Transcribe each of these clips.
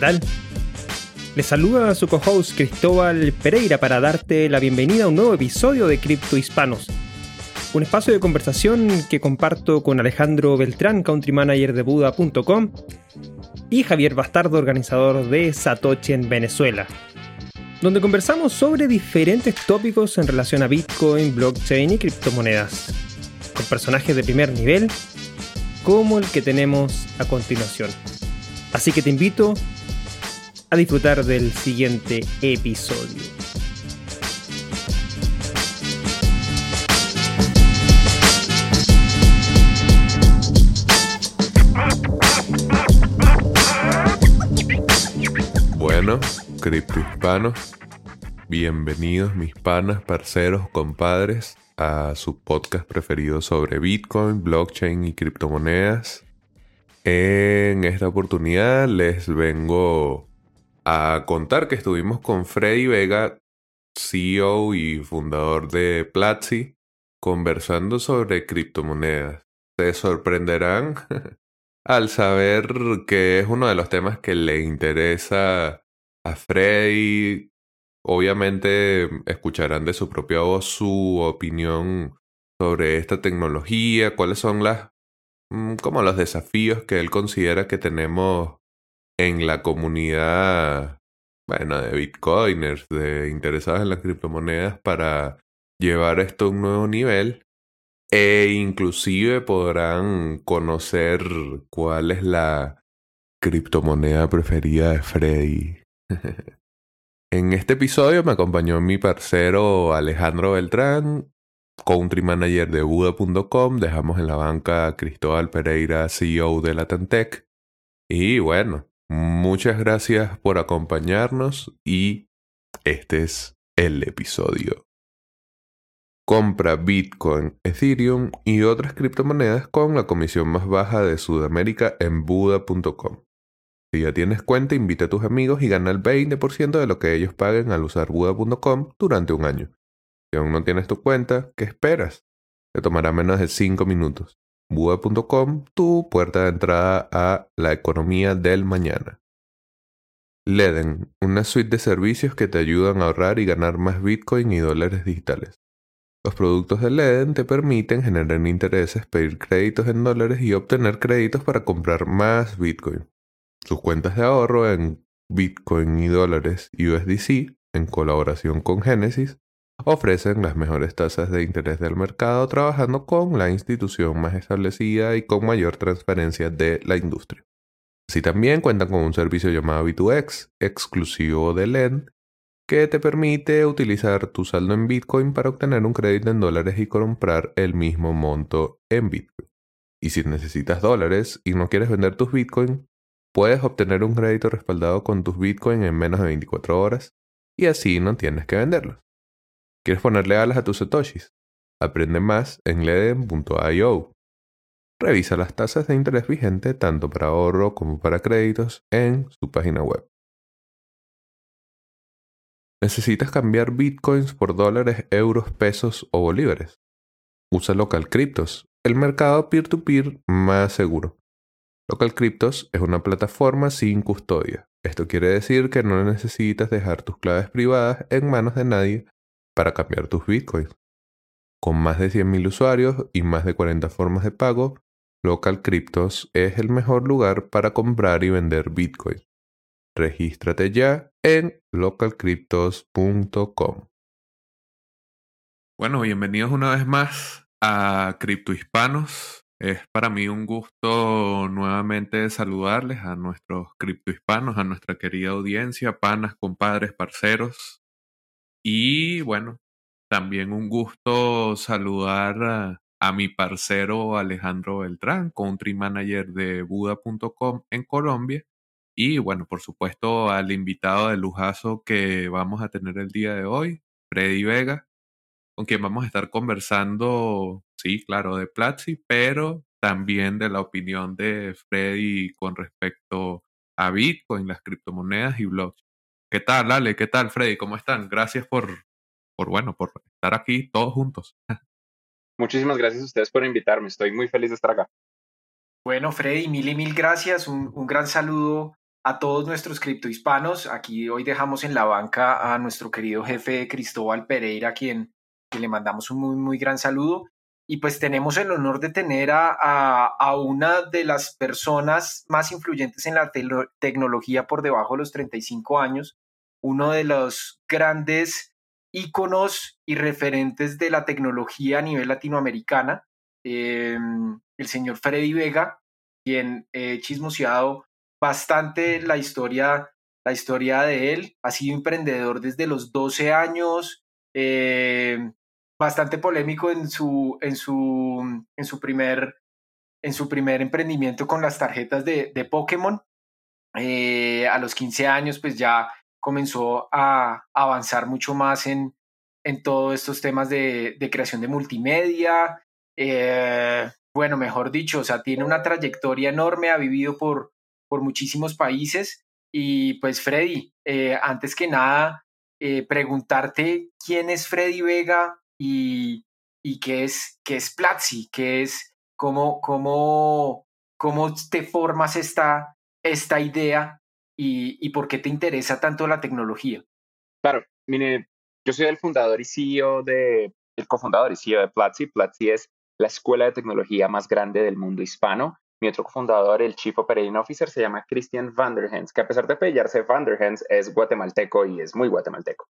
tal? Les saluda su co-host Cristóbal Pereira para darte la bienvenida a un nuevo episodio de Cripto Hispanos. Un espacio de conversación que comparto con Alejandro Beltrán, country manager de Buda.com, y Javier Bastardo, organizador de Satoshi en Venezuela, donde conversamos sobre diferentes tópicos en relación a Bitcoin, blockchain y criptomonedas, con personajes de primer nivel como el que tenemos a continuación. Así que te invito a disfrutar del siguiente episodio. Bueno, criptohispanos, bienvenidos mis panas, parceros, compadres a su podcast preferido sobre Bitcoin, blockchain y criptomonedas. En esta oportunidad les vengo a contar que estuvimos con Freddy Vega, CEO y fundador de Platzi, conversando sobre criptomonedas. Se sorprenderán al saber que es uno de los temas que le interesa a Freddy. Obviamente escucharán de su propia voz su opinión sobre esta tecnología, cuáles son las mm, los desafíos que él considera que tenemos en la comunidad, bueno, de bitcoiners, de interesados en las criptomonedas para llevar esto a un nuevo nivel. E inclusive podrán conocer cuál es la criptomoneda preferida de Freddy. en este episodio me acompañó mi parcero Alejandro Beltrán, country manager de Buda.com. Dejamos en la banca a Cristóbal Pereira, CEO de Latantec. Y bueno, Muchas gracias por acompañarnos y este es el episodio. Compra Bitcoin, Ethereum y otras criptomonedas con la comisión más baja de Sudamérica en Buda.com. Si ya tienes cuenta, invita a tus amigos y gana el 20% de lo que ellos paguen al usar Buda.com durante un año. Si aún no tienes tu cuenta, ¿qué esperas? Te tomará menos de 5 minutos. Buda.com, tu puerta de entrada a la economía del mañana. Leden, una suite de servicios que te ayudan a ahorrar y ganar más Bitcoin y dólares digitales. Los productos de Leden te permiten generar intereses, pedir créditos en dólares y obtener créditos para comprar más Bitcoin. Sus cuentas de ahorro en Bitcoin y dólares USDC, en colaboración con Genesis, ofrecen las mejores tasas de interés del mercado trabajando con la institución más establecida y con mayor transparencia de la industria. Así también cuentan con un servicio llamado B2X, exclusivo de LEND, que te permite utilizar tu saldo en Bitcoin para obtener un crédito en dólares y comprar el mismo monto en Bitcoin. Y si necesitas dólares y no quieres vender tus Bitcoin, puedes obtener un crédito respaldado con tus Bitcoin en menos de 24 horas y así no tienes que venderlos. ¿Quieres ponerle alas a tus satoshis? Aprende más en leden.io. Revisa las tasas de interés vigente tanto para ahorro como para créditos en su página web. ¿Necesitas cambiar bitcoins por dólares, euros, pesos o bolívares? Usa Local Cryptos, el mercado peer-to-peer más seguro. Local Cryptos es una plataforma sin custodia. Esto quiere decir que no necesitas dejar tus claves privadas en manos de nadie para cambiar tus bitcoins. Con más de 100.000 usuarios y más de 40 formas de pago, Local Cryptos es el mejor lugar para comprar y vender bitcoins. Regístrate ya en localcryptos.com. Bueno, bienvenidos una vez más a Cripto Hispanos. Es para mí un gusto nuevamente saludarles a nuestros criptohispanos, a nuestra querida audiencia, panas, compadres, parceros, y bueno, también un gusto saludar a, mi parcero Alejandro Beltrán, country manager de Buda.com en Colombia. Y bueno, por supuesto al invitado de lujazo que vamos a tener el día de hoy, Freddy Vega, con quien vamos a estar conversando, sí, claro, de Platzi, pero también de la opinión de Freddy con respecto a Bitcoin, las criptomonedas y blockchain. ¿Qué tal, Ale? ¿Qué tal, Freddy? ¿Cómo están? Gracias por, por, bueno, por estar aquí todos juntos. Muchísimas gracias a ustedes por invitarme. Estoy muy feliz de estar acá. Bueno, Freddy, mil y mil gracias. Un, gran saludo a todos nuestros criptohispanos. Aquí hoy dejamos en la banca a nuestro querido jefe Cristóbal Pereira, quien, le mandamos un muy, muy gran saludo. Y pues tenemos el honor de tener a, a, una de las personas más influyentes en la tecnología por debajo de los 35 años, uno de los grandes íconos y referentes de la tecnología a nivel latinoamericana, em, el señor Freddy Vega, quien he chismoseado bastante la historia, la historia de él. Ha sido emprendedor desde los 12 años, em, bastante polémico en su, en su, en su, primer, en su primer emprendimiento con las tarjetas de, de Pokémon. Eh, a los 15 años, pues ya comenzó a avanzar mucho más en, en todos estos temas de, creación de multimedia. Eh, bueno, mejor dicho, o sea, tiene una trayectoria enorme, ha vivido por, por muchísimos países. Y pues Freddy, eh, antes que nada, eh, preguntarte quién es Freddy Vega y, y qué, es, qué es Platzi, qué es, cómo, cómo, cómo te formas esta, esta idea y, por qué te interesa tanto la tecnología. Claro, mire, yo soy el fundador y CEO de, el cofundador y CEO de Platzi. Platzi es la escuela de tecnología más grande del mundo hispano. Mi otro cofundador, el Chief Operating Officer, se llama Christian Vanderhens, que a pesar de apellarse Vanderhens, es guatemalteco y es muy guatemalteco.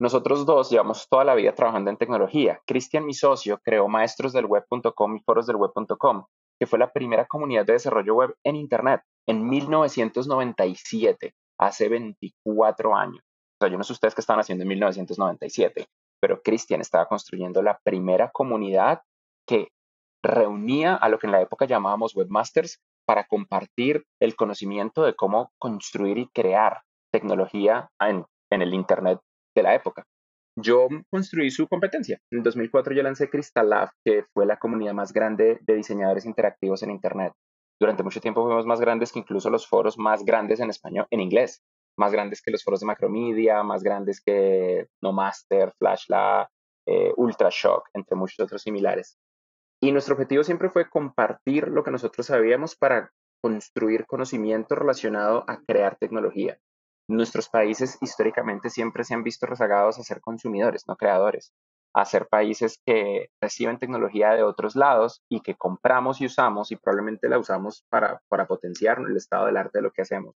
Nosotros dos llevamos toda la vida trabajando en tecnología. Christian, mi socio, creó maestrosdelweb.com y forosdelweb.com, que fue la primera comunidad de desarrollo web en Internet en 1997, hace 24 años. O sea, yo no sé ustedes qué estaban haciendo en 1997, pero Christian estaba construyendo la primera comunidad que reunía a lo que en la época llamábamos webmasters para compartir el conocimiento de cómo construir y crear tecnología en, en el Internet de la época. Yo construí su competencia. En 2004 yo lancé Crystal Lab, que fue la comunidad más grande de diseñadores interactivos en Internet durante mucho tiempo fuimos más grandes que incluso los foros más grandes en español, en inglés, más grandes que los foros de Macromedia, más grandes que No Master, Flashla, eh, Ultrashock, entre muchos otros similares. Y nuestro objetivo siempre fue compartir lo que nosotros sabíamos para construir conocimiento relacionado a crear tecnología. Nuestros países históricamente siempre se han visto rezagados a ser consumidores, no creadores a ser países que reciben tecnología de otros lados y que compramos y usamos y probablemente la usamos para, para potenciar el estado del arte de lo que hacemos,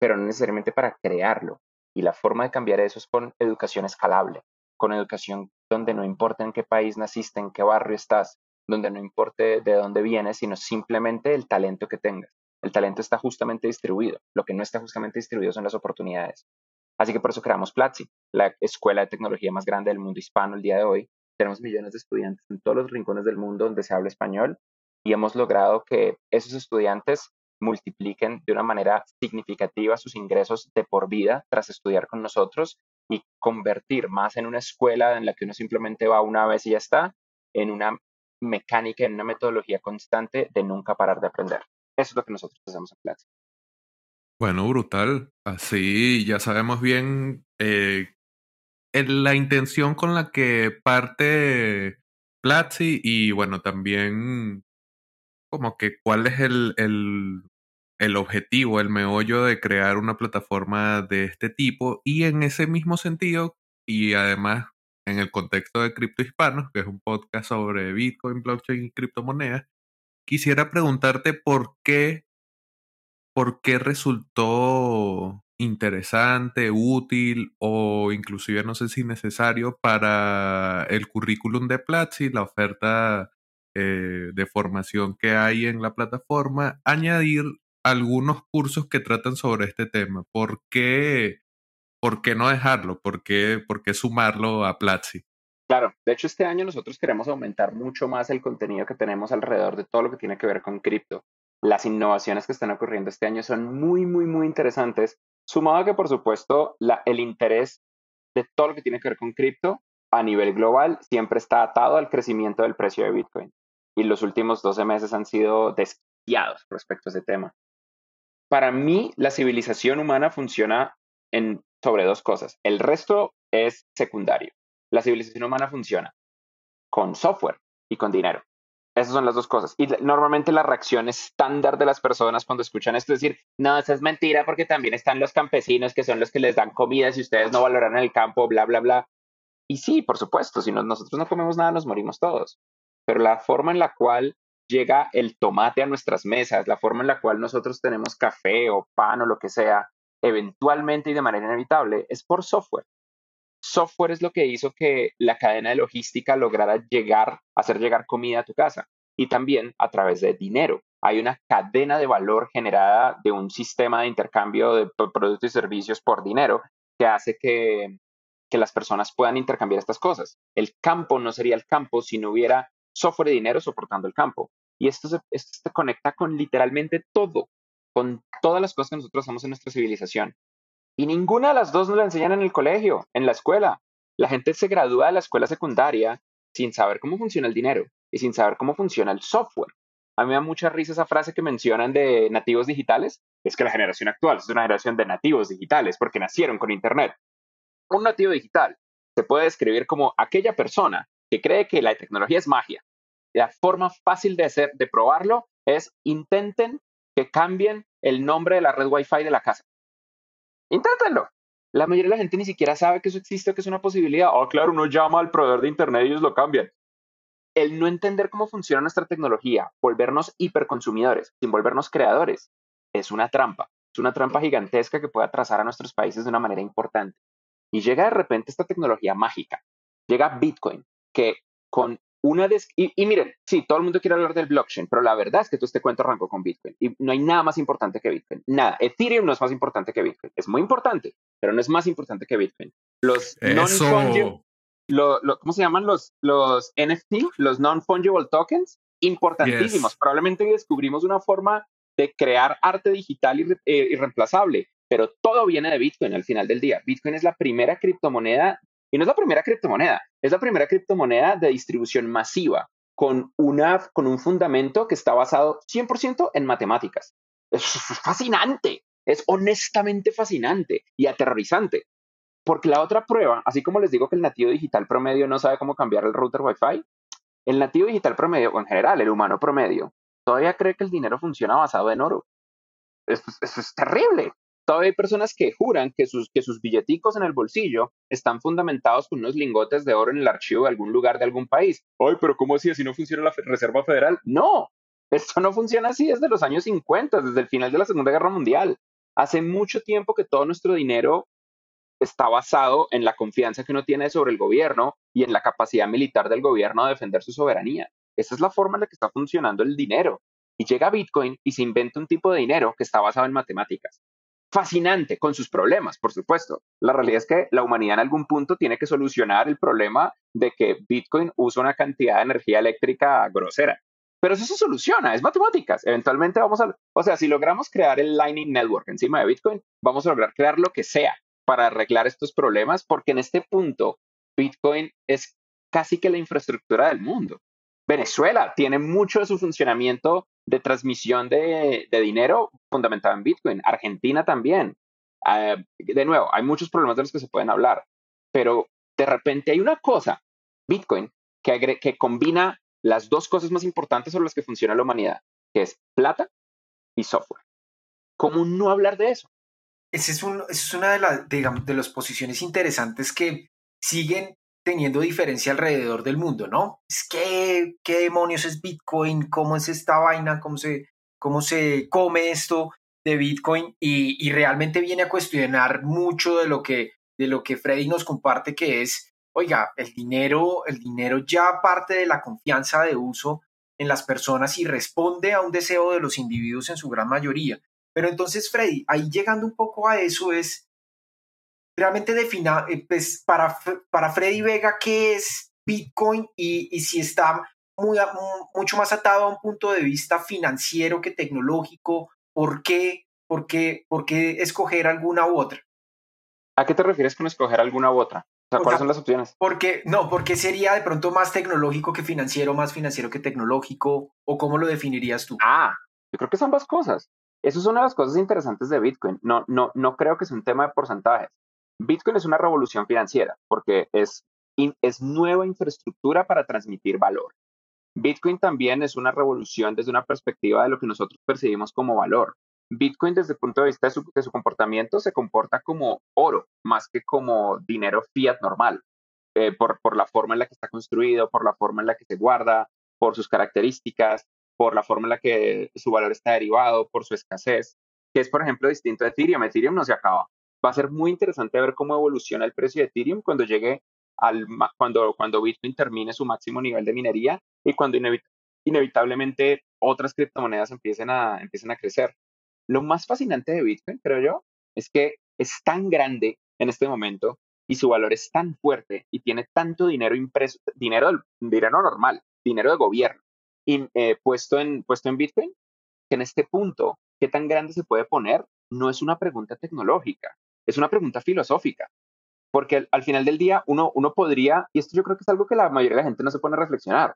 pero no necesariamente para crearlo. Y la forma de cambiar eso es con educación escalable, con educación donde no importa en qué país naciste, en qué barrio estás, donde no importe de dónde vienes, sino simplemente el talento que tengas. El talento está justamente distribuido. Lo que no está justamente distribuido son las oportunidades. Así que por eso creamos Platzi, la escuela de tecnología más grande del mundo hispano el día de hoy. Tenemos millones de estudiantes en todos los rincones del mundo donde se habla español y hemos logrado que esos estudiantes multipliquen de una manera significativa sus ingresos de por vida tras estudiar con nosotros y convertir más en una escuela en la que uno simplemente va una vez y ya está, en una mecánica, en una metodología constante de nunca parar de aprender. Eso es lo que nosotros hacemos en Platzi. Bueno, brutal. Así ya sabemos bien eh, la intención con la que parte Platzi y bueno, también como que cuál es el, el, el objetivo, el meollo de crear una plataforma de este tipo y en ese mismo sentido y además en el contexto de Cripto Hispanos, que es un podcast sobre Bitcoin, blockchain y criptomonedas, quisiera preguntarte por qué por qué resultó interesante, útil o inclusive no sé si necesario para el currículum de Platzi, la oferta eh, de formación que hay en la plataforma, añadir algunos cursos que tratan sobre este tema. ¿Por qué, por qué no dejarlo? ¿Por qué, ¿Por qué sumarlo a Platzi? Claro, de hecho este año nosotros queremos aumentar mucho más el contenido que tenemos alrededor de todo lo que tiene que ver con cripto las innovaciones que están ocurriendo este año son muy, muy, muy interesantes, sumado a que, por supuesto, el interés de todo lo que tiene que ver con cripto a nivel global siempre está atado al crecimiento del precio de Bitcoin. Y los últimos 12 meses han sido desquiados respecto a ese tema. Para mí, la civilización humana funciona sobre dos cosas. El resto es secundario. La civilización humana funciona con software y con dinero. Esas son las dos cosas. Y normalmente la reacción estándar de las personas cuando escuchan esto es decir, no, eso es mentira porque también están los campesinos que son los que les dan comida si ustedes no valoran el campo, bla, bla, bla. Y sí, por supuesto, si nosotros no comemos nada, nos morimos todos. Pero la forma en la cual llega el tomate a nuestras mesas, la forma en la cual nosotros tenemos café o pan o lo que sea, eventualmente y de manera inevitable, es por software software es lo que hizo que la cadena de logística lograra llegar, hacer llegar comida a tu casa y también a través de dinero. Hay una cadena de valor generada de un sistema de intercambio de productos y servicios por dinero que hace que, que las personas puedan intercambiar estas cosas. El campo no sería el campo si no hubiera software de dinero soportando el campo. Y esto se, esto se conecta con literalmente todo, con todas las cosas que nosotros hacemos en nuestra civilización. Y ninguna de las dos nos la enseñan en el colegio, en la escuela. La gente se gradúa de la escuela secundaria sin saber cómo funciona el dinero y sin saber cómo funciona el software. A mí me da mucha risa esa frase que mencionan de nativos digitales. Es que la generación actual es una generación de nativos digitales porque nacieron con Internet. Un nativo digital se puede describir como aquella persona que cree que la tecnología es magia. La forma fácil de, hacer, de probarlo es intenten que cambien el nombre de la red Wi-Fi de la casa. Inténtenlo. La mayoría de la gente ni siquiera sabe que eso existe o que es una posibilidad. Oh, claro, uno llama al proveedor de Internet y ellos lo cambian. El no entender cómo funciona nuestra tecnología, volvernos hiperconsumidores, sin volvernos creadores, es una trampa. Es una trampa gigantesca que puede atrasar a nuestros países de una manera importante. Y llega de repente esta tecnología mágica. Llega Bitcoin, que con una y, miren, sí, todo el mundo quiere hablar del blockchain, pero la verdad es que todo este cuento arrancó con Bitcoin y no hay nada más importante que Bitcoin. Nada. Ethereum no es más importante que Bitcoin. Es muy importante, pero no es más importante que Bitcoin. Los non-fungible, ¿cómo se llaman los, los NFT? Los non-fungible tokens, importantísimos. Probablemente descubrimos una forma de crear arte digital eh, irreemplazable, pero todo viene de Bitcoin al final del día. Bitcoin es la primera criptomoneda y no es la primera criptomoneda, es la primera criptomoneda de distribución masiva con, una, con un fundamento que está basado 100% en matemáticas. Es fascinante, es honestamente fascinante y aterrorizante. Porque la otra prueba, así como les digo que el nativo digital promedio no sabe cómo cambiar el router Wi-Fi, el nativo digital promedio, en general el humano promedio, todavía cree que el dinero funciona basado en oro. eso es terrible. Todavía hay personas que juran que sus, que billeticos en el bolsillo están fundamentados con unos lingotes de oro en el archivo de algún lugar de algún país. Ay, pero ¿cómo así? ¿Así no funciona la Reserva Federal? No, esto no funciona así desde los años 50, desde el final de la Segunda Guerra Mundial. Hace mucho tiempo que todo nuestro dinero está basado en la confianza que uno tiene sobre el gobierno y en la capacidad militar del gobierno de defender su soberanía. Esa es la forma en la que está funcionando el dinero. Y llega Bitcoin y se inventa un tipo de dinero que está basado en matemáticas fascinante con sus problemas, por supuesto. La realidad es que la humanidad en algún punto tiene que solucionar el problema de que Bitcoin usa una cantidad de energía eléctrica grosera. Pero eso se soluciona, es matemáticas. Eventualmente vamos a, o sea, si logramos crear el Lightning Network encima de Bitcoin, vamos a lograr crear lo que sea para arreglar estos problemas, porque en este punto Bitcoin es casi que la infraestructura del mundo. Venezuela tiene mucho de su funcionamiento de transmisión de, dinero fundamentado en Bitcoin. Argentina también. Ah, de nuevo, hay muchos problemas de los que se pueden hablar, pero de repente hay una cosa, Bitcoin, que, combina las dos cosas más importantes sobre las que funciona la humanidad, que es plata y software. ¿Cómo no hablar de eso? Esa es, una de, de las posiciones interesantes que siguen teniendo diferencia alrededor del mundo, ¿no? Es que, ¿qué demonios es Bitcoin? ¿Cómo es esta vaina? ¿Cómo se, cómo se come esto de Bitcoin? Y, realmente viene a cuestionar mucho de lo que, de lo que Freddy nos comparte, que es, oiga, el dinero, el dinero ya parte de la confianza de uso en las personas y responde a un deseo de los individuos en su gran mayoría. Pero entonces, Freddy, ahí llegando un poco a eso es, realmente defina, eh, pues para, para Freddy Vega, qué es Bitcoin y, si está muy, mucho más atado a un punto de vista financiero que tecnológico, ¿por qué, por qué, por qué escoger alguna u otra? ¿A qué te refieres con escoger alguna u otra? O sea, ¿cuáles son las opciones? Porque, no, porque sería de pronto más tecnológico que financiero, más financiero que tecnológico, o cómo lo definirías tú? Ah, yo creo que son ambas cosas. Eso es una de las cosas interesantes de Bitcoin. No, no, no creo que sea un tema de porcentajes. Bitcoin es una revolución financiera porque es, es nueva infraestructura para transmitir valor. Bitcoin también es una revolución desde una perspectiva de lo que nosotros percibimos como valor. Bitcoin desde el punto de vista de su, de su comportamiento se comporta como oro más que como dinero fiat normal. Eh, por, por, la forma en la que está construido, por la forma en la que se guarda, por sus características, por la forma en la que su valor está derivado, por su escasez, que es, por ejemplo, distinto a Ethereum. Ethereum no se acaba. Va a ser muy interesante ver cómo evoluciona el precio de Ethereum cuando llegue al, cuando, cuando Bitcoin termine su máximo nivel de minería y cuando inevitablemente otras criptomonedas empiecen a, empiecen a crecer. Lo más fascinante de Bitcoin, creo yo, es que es tan grande en este momento y su valor es tan fuerte y tiene tanto dinero impreso, dinero, dinero normal, dinero de gobierno, y, eh, puesto, en, puesto en Bitcoin, que en este punto, ¿qué tan grande se puede poner? No es una pregunta tecnológica, es una pregunta filosófica. Porque al, final del día uno, uno podría, y esto yo creo que es algo que la mayoría de la gente no se pone a reflexionar,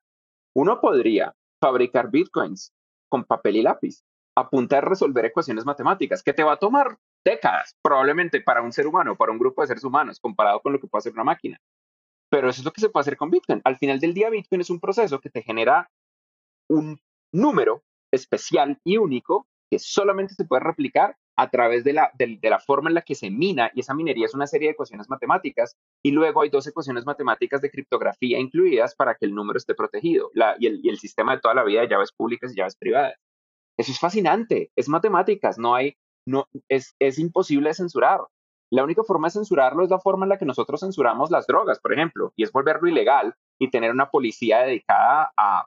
uno podría fabricar bitcoins con papel y lápiz, a punta de resolver ecuaciones matemáticas, que te va a tomar décadas, probablemente para un ser humano, para un grupo de seres humanos, comparado con lo que puede hacer una máquina. Pero eso es lo que se puede hacer con Bitcoin. Al final del día, Bitcoin es un proceso que te genera un número especial y único que solamente se puede replicar a través de la, de, la, forma en la que se mina, y esa minería es una serie de ecuaciones matemáticas, y luego hay dos ecuaciones matemáticas de criptografía incluidas para que el número esté protegido, y, el, y el sistema de toda la vida de llaves públicas y llaves privadas. Eso es fascinante, es matemáticas, no hay, no, es, es imposible de censurar. La única forma de censurarlo es la forma en la que nosotros censuramos las drogas, por ejemplo, y es volverlo ilegal y tener una policía dedicada a,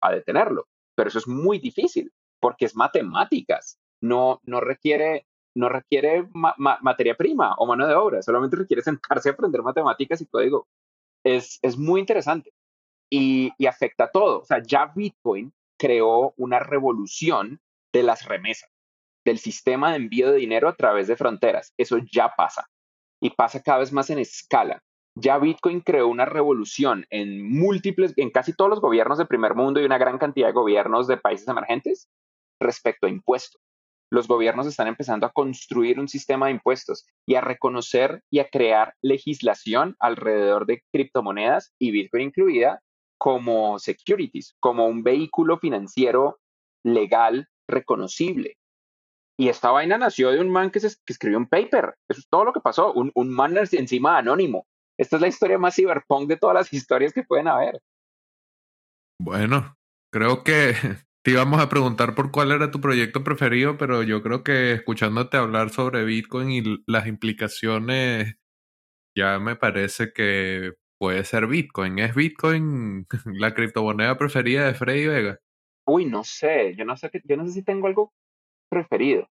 a, detenerlo. Pero eso es muy difícil porque es matemáticas, no, no requiere, no requiere materia prima o mano de obra, solamente requiere sentarse a aprender matemáticas y código. Es, es muy interesante y, y afecta a todo. O sea, ya Bitcoin creó una revolución de las remesas del sistema de envío de dinero a través de fronteras. Eso ya pasa y pasa cada vez más en escala. Ya Bitcoin creó una revolución en múltiples, en casi todos los gobiernos del primer mundo y una gran cantidad de gobiernos de países emergentes respecto a impuestos. Los gobiernos están empezando a construir un sistema de impuestos y a reconocer y a crear legislación alrededor de criptomonedas y Bitcoin incluida como securities, como un vehículo financiero legal reconocible. Y esta vaina nació de un man que, se, escribió un paper. Eso es todo lo que pasó. Un, un man encima anónimo. Esta es la historia más cyberpunk de todas las historias que pueden haber. Bueno, creo que te íbamos a preguntar por cuál era tu proyecto preferido, pero yo creo que escuchándote hablar sobre Bitcoin y las implicaciones, ya me parece que puede ser Bitcoin. ¿Es Bitcoin la criptomoneda preferida de Freddy Vega? Uy, no sé. Yo no sé, yo no sé si tengo algo preferido.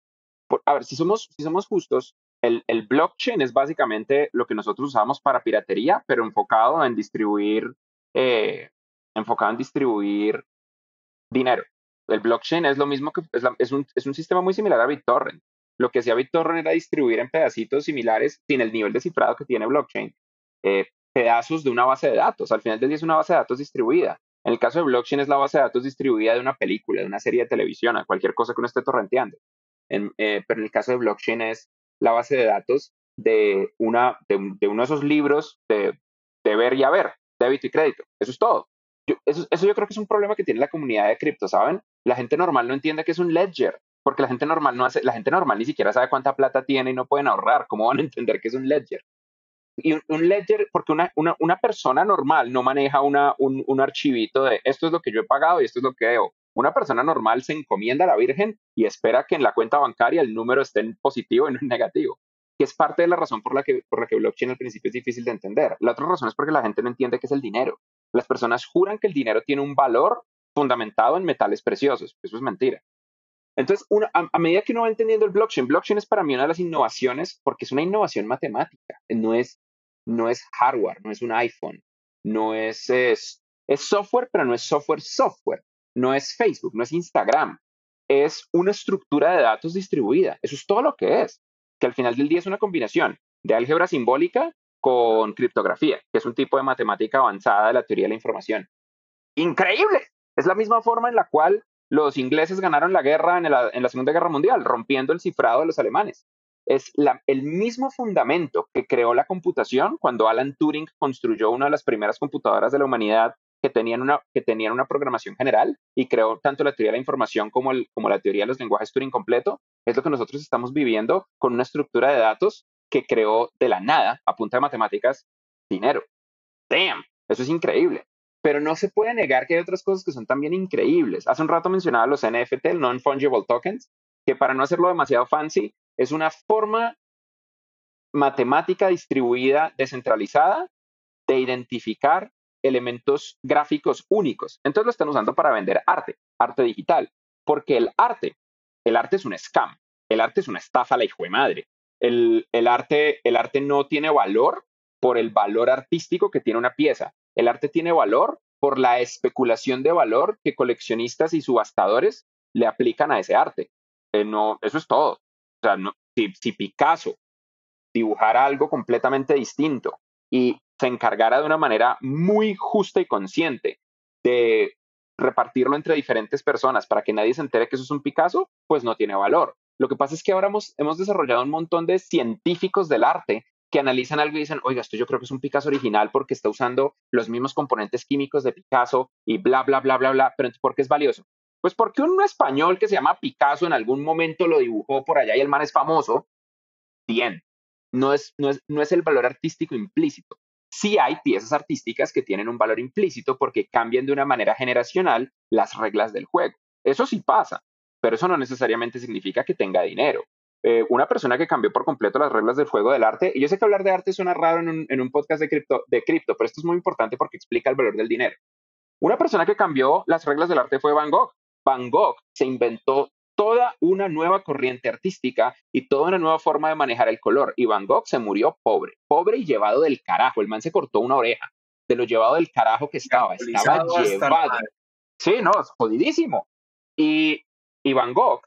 a ver, si somos, si somos justos, el, el, blockchain es básicamente lo que nosotros usamos para piratería, pero enfocado en distribuir, eh, enfocado en distribuir dinero. El blockchain es lo mismo que es, un, es, un, sistema muy similar a BitTorrent. Lo que hacía BitTorrent era distribuir en pedacitos similares, sin el nivel de cifrado que tiene blockchain, eh, pedazos de una base de datos. Al final del día es una base de datos distribuida. En el caso de blockchain es la base de datos distribuida de una película, de una serie de televisión, a cualquier cosa que uno esté torrenteando. Eh, pero en el caso de blockchain es la base de datos de, una, de, uno de esos libros de, de, ver y haber, débito y crédito. Eso es todo. Eso, eso yo creo que es un problema que tiene la comunidad de cripto, ¿saben? La gente normal no entiende que es un ledger, porque la gente normal no hace, la gente normal ni siquiera sabe cuánta plata tiene y no pueden ahorrar. ¿Cómo van a entender que es un ledger? y un, ledger, porque una, una, una, persona normal no maneja una, un, un, archivito de esto es lo que yo he pagado y esto es lo que debo. Una persona normal se encomienda a la Virgen y espera que en la cuenta bancaria el número esté en positivo y no en negativo, que es parte de la razón por la que, por la que blockchain al principio es difícil de entender. La otra razón es porque la gente no entiende qué es el dinero. Las personas juran que el dinero tiene un valor fundamentado en metales preciosos. Eso es mentira. Entonces, una, a, medida que uno va entendiendo el blockchain, blockchain es para mí una de las innovaciones porque es una innovación matemática, no es hardware, no es un iPhone, no es, software, pero no es software software, no es Facebook, no es Instagram, es una estructura de datos distribuida. Eso es todo lo que es, que al final del día es una combinación de álgebra simbólica con criptografía, que es un tipo de matemática avanzada de la teoría de la información. Increíble. Es la misma forma en la cual los ingleses ganaron la guerra en la, Segunda Guerra Mundial, rompiendo el cifrado de los alemanes es el mismo fundamento que creó la computación cuando Alan Turing construyó una de las primeras computadoras de la humanidad que tenían una, que tenían una programación general y creó tanto la teoría de la información como la teoría de los lenguajes Turing completo. Es lo que nosotros estamos viviendo con una estructura de datos que creó de la nada, a punta de matemáticas, dinero. Damn, eso es increíble. Pero no se puede negar que hay otras cosas que son también increíbles. Hace un rato mencionaba los NFT, Non-Fungible Tokens, que para no hacerlo demasiado fancy, es una forma matemática distribuida descentralizada de identificar elementos gráficos únicos. Entonces lo están usando para vender arte, arte digital, porque el arte, el arte es un scam, el arte es una estafa la hijo de madre. El, arte, el arte no tiene valor por el valor artístico que tiene una pieza. El arte tiene valor por la especulación de valor que coleccionistas y subastadores le aplican a ese arte. Eh, no, eso es todo. O sea, no, si, si Picasso dibujara algo completamente distinto y se encargara de una manera muy justa y consciente de repartirlo entre diferentes personas para que nadie se entere que eso es un Picasso, pues no tiene valor. Lo que pasa es que ahora hemos, hemos desarrollado un montón de científicos del arte que analizan algo y dicen, oiga, esto yo creo que es un Picasso original porque está usando los mismos componentes químicos de Picasso y bla, bla, bla, bla, bla, pero ¿por qué es valioso? Pues porque un español que se llama Picasso en algún momento lo dibujó por allá y el man es famoso, bien, no es, no es, no es el valor artístico implícito. Sí hay piezas artísticas que tienen un valor implícito porque cambian de una manera generacional las reglas del juego. Eso sí pasa, pero eso no necesariamente significa que tenga dinero. Eh, una persona que cambió por completo las reglas del juego del arte, y yo sé que hablar de arte suena raro en un, en un podcast de cripto, de cripto, pero esto es muy importante porque explica el valor del dinero. Una persona que cambió las reglas del arte fue Van Gogh. Van Gogh se inventó toda una nueva corriente artística y toda una nueva forma de manejar el color. Y Van Gogh se murió pobre, pobre y llevado del carajo. El man se cortó una oreja de lo llevado del carajo que estaba. Estaba llevado. Sí, no, es jodidísimo. Y, y Van Gogh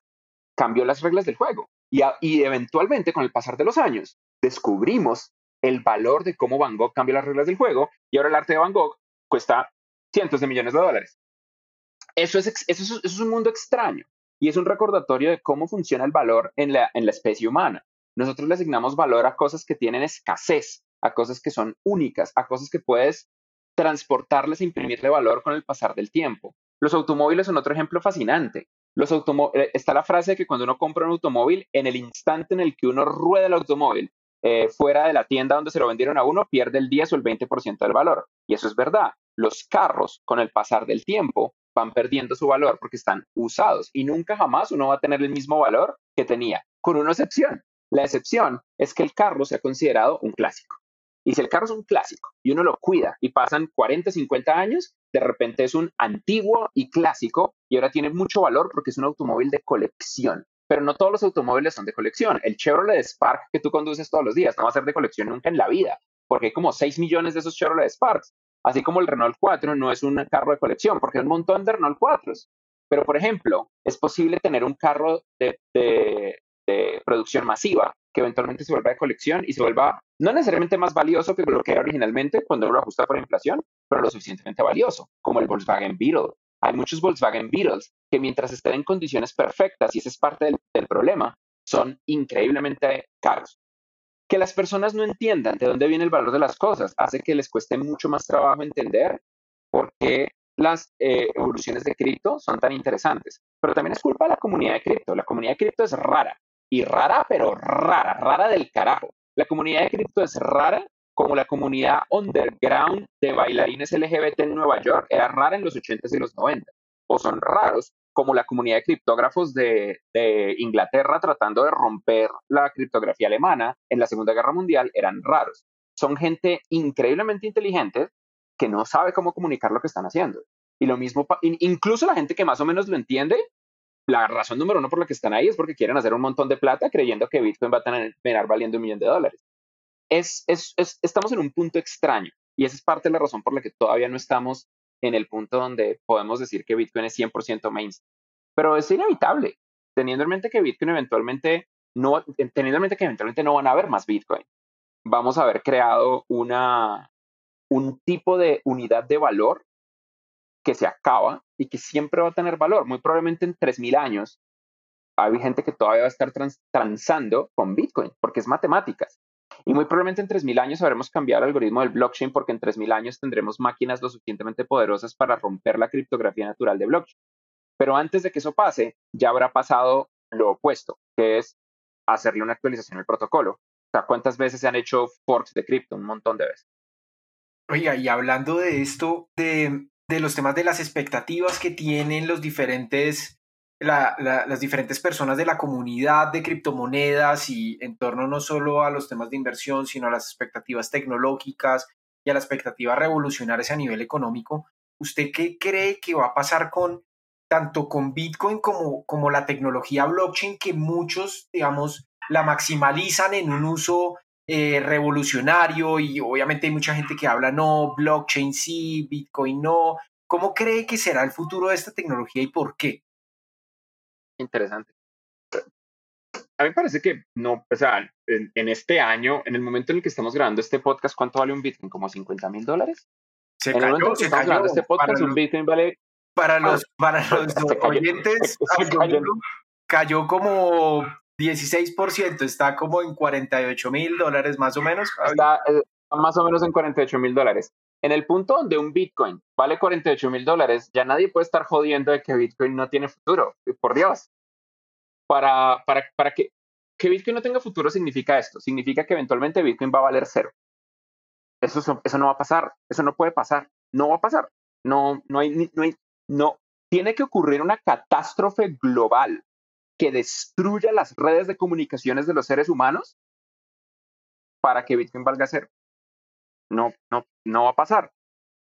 cambió las reglas del juego. Y, eventualmente, con el pasar de los años, descubrimos el valor de cómo Van Gogh cambió las reglas del juego y ahora el arte de Van Gogh cuesta cientos de millones de dólares. Eso es, eso es, eso es un mundo extraño y es un recordatorio de cómo funciona el valor en la, en la especie humana. Nosotros le asignamos valor a cosas que tienen escasez, a cosas que son únicas, a cosas que puedes transportarles e imprimirle valor con el pasar del tiempo. Los automóviles son otro ejemplo fascinante. Los eh, está la frase de que cuando uno compra un automóvil, en el instante en el que uno rueda el automóvil eh, fuera de la tienda donde se lo vendieron a uno, pierde el 10 o el 20% del valor. Y eso es verdad. Los carros, con el pasar del tiempo, van perdiendo su valor porque están usados y nunca jamás uno va a tener el mismo valor que tenía, con una excepción. La excepción es que el carro se ha considerado un clásico. Y si el carro es un clásico y uno lo cuida y pasan 40, 50 años, de repente es un antiguo y clásico y ahora tiene mucho valor porque es un automóvil de colección. Pero no todos los automóviles son de colección. El Chevrolet Spark que tú conduces todos los días no va a ser de colección nunca en la vida, porque hay como 6 millones de esos Chevrolet Sparks. Así como el Renault 4 no es un carro de colección, porque hay un montón de Renault 4. Pero, por ejemplo, es posible tener un carro de, producción masiva que eventualmente se vuelva de colección y se vuelva no necesariamente más valioso que lo que era originalmente cuando uno lo ajusta por inflación, pero lo suficientemente valioso, como el Volkswagen Beetle. Hay muchos Volkswagen Beetles que mientras estén en condiciones perfectas, y ese es parte del problema, son increíblemente caros que las personas no entiendan de dónde viene el valor de las cosas hace que les cueste mucho más trabajo entender por qué las eh, evoluciones de cripto son tan interesantes. Pero también es culpa de la comunidad de cripto. La comunidad de cripto es rara. Y rara, pero rara, rara del carajo. La comunidad de cripto es rara como la comunidad underground de bailarines LGBT en Nueva York era rara en los 80s y los 90. O son raros como la comunidad de criptógrafos de, Inglaterra tratando de romper la criptografía alemana en la Segunda Guerra Mundial eran raros. Son gente increíblemente inteligente que no sabe cómo comunicar lo que están haciendo. Y lo mismo, incluso la gente que más o menos lo entiende, la razón número uno por la que están ahí es porque quieren hacer un montón de plata creyendo que Bitcoin va a terminar valiendo un millón de dólares. Es, estamos en un punto extraño y esa es parte de la razón por la que todavía no estamos en el punto donde podemos decir que Bitcoin es 100% mainstream. Pero es inevitable, teniendo en mente que Bitcoin eventualmente no, teniendo en mente que eventualmente no van a haber más Bitcoin. Vamos a haber creado una, un tipo de unidad de valor que se acaba y que siempre va a tener valor. Muy probablemente en 3.000 años hay gente que todavía va a estar transando con Bitcoin porque es matemáticas. Y muy probablemente en 3.000 años habremos cambiado el algoritmo del blockchain porque en 3.000 años tendremos máquinas lo suficientemente poderosas para romper la criptografía natural de blockchain. Pero antes de que eso pase, ya habrá pasado lo opuesto, que es hacerle una actualización al protocolo. O sea, ¿cuántas veces se han hecho forks de cripto? Un montón de veces. Oiga, y hablando de esto, de, de los temas de las expectativas que tienen los diferentes las diferentes personas de la comunidad de criptomonedas y en torno no solo a los temas de inversión, sino a las expectativas tecnológicas y a las expectativas revolucionarias a nivel económico, ¿usted qué cree que va a pasar con tanto con Bitcoin como, como la tecnología blockchain que muchos, digamos, la maximalizan en un uso eh, revolucionario y obviamente hay mucha gente que habla no, blockchain sí, Bitcoin no. ¿Cómo cree que será el futuro de esta tecnología y por qué? interesante. A mí me parece que no, o sea, en, este año, en el momento en el que estamos grabando este podcast, ¿cuánto vale un Bitcoin? ¿Como 50 mil dólares? Se en el momento que estamos grabando este podcast, un Bitcoin vale... Para los, para los oyentes, cayó, como 16%, está como en 48 mil dólares más o menos. Está eh, más o menos en 48 mil dólares. En el punto donde un Bitcoin vale 48 mil dólares, ya nadie puede estar jodiendo de que Bitcoin no tiene futuro. Por Dios. Para, para, para que, que Bitcoin no tenga futuro significa esto. Significa que eventualmente Bitcoin va a valer cero. Eso, eso no va a pasar. Eso no puede pasar. No va a pasar. No, no hay, no hay, no. Tiene que ocurrir una catástrofe global que destruya las redes de comunicaciones de los seres humanos para que Bitcoin valga cero. No, no, no va a pasar.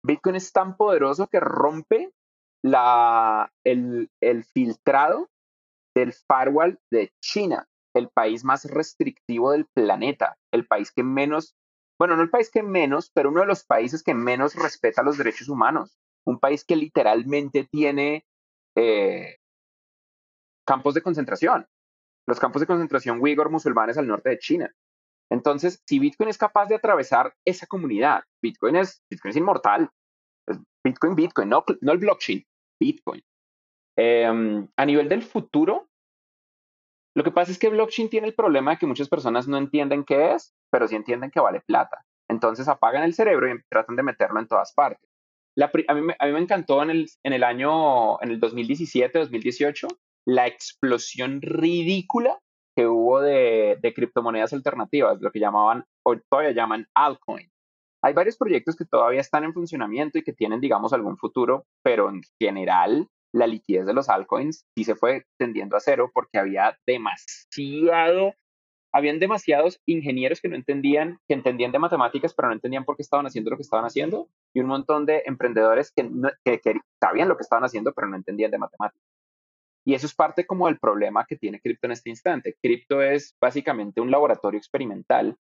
Bitcoin es tan poderoso que rompe la, el, el filtrado del firewall de China, el país más restrictivo del planeta, el país que menos, bueno, no el país que menos, pero uno de los países que menos respeta los derechos humanos, un país que literalmente tiene eh, campos de concentración, los campos de concentración Uyghur musulmanes al norte de China. Entonces, si Bitcoin es capaz de atravesar esa comunidad, Bitcoin es, Bitcoin es inmortal. Bitcoin, Bitcoin, no, no el blockchain, Bitcoin. Em, a nivel del futuro, lo que pasa es que blockchain tiene el problema de que muchas personas no entienden qué es, pero sí entienden que vale plata. Entonces apagan el cerebro y tratan de meterlo en todas partes. a, mí, a, mí, me encantó en el, en el año, en el 2017, 2018, la explosión ridícula que hubo de, criptomonedas alternativas, lo que llamaban, o todavía llaman altcoin. Hay varios proyectos que todavía están en funcionamiento y que tienen, digamos, algún futuro, pero en general la liquidez de los altcoins sí se fue tendiendo a cero porque había demasiado, habían demasiados ingenieros que no entendían, que entendían de matemáticas, pero no entendían por qué estaban haciendo lo que estaban haciendo, y un montón de emprendedores que sabían lo que estaban haciendo, pero no entendían de matemáticas. Y eso es parte como del problema que tiene cripto en este instante. Cripto es básicamente un laboratorio experimental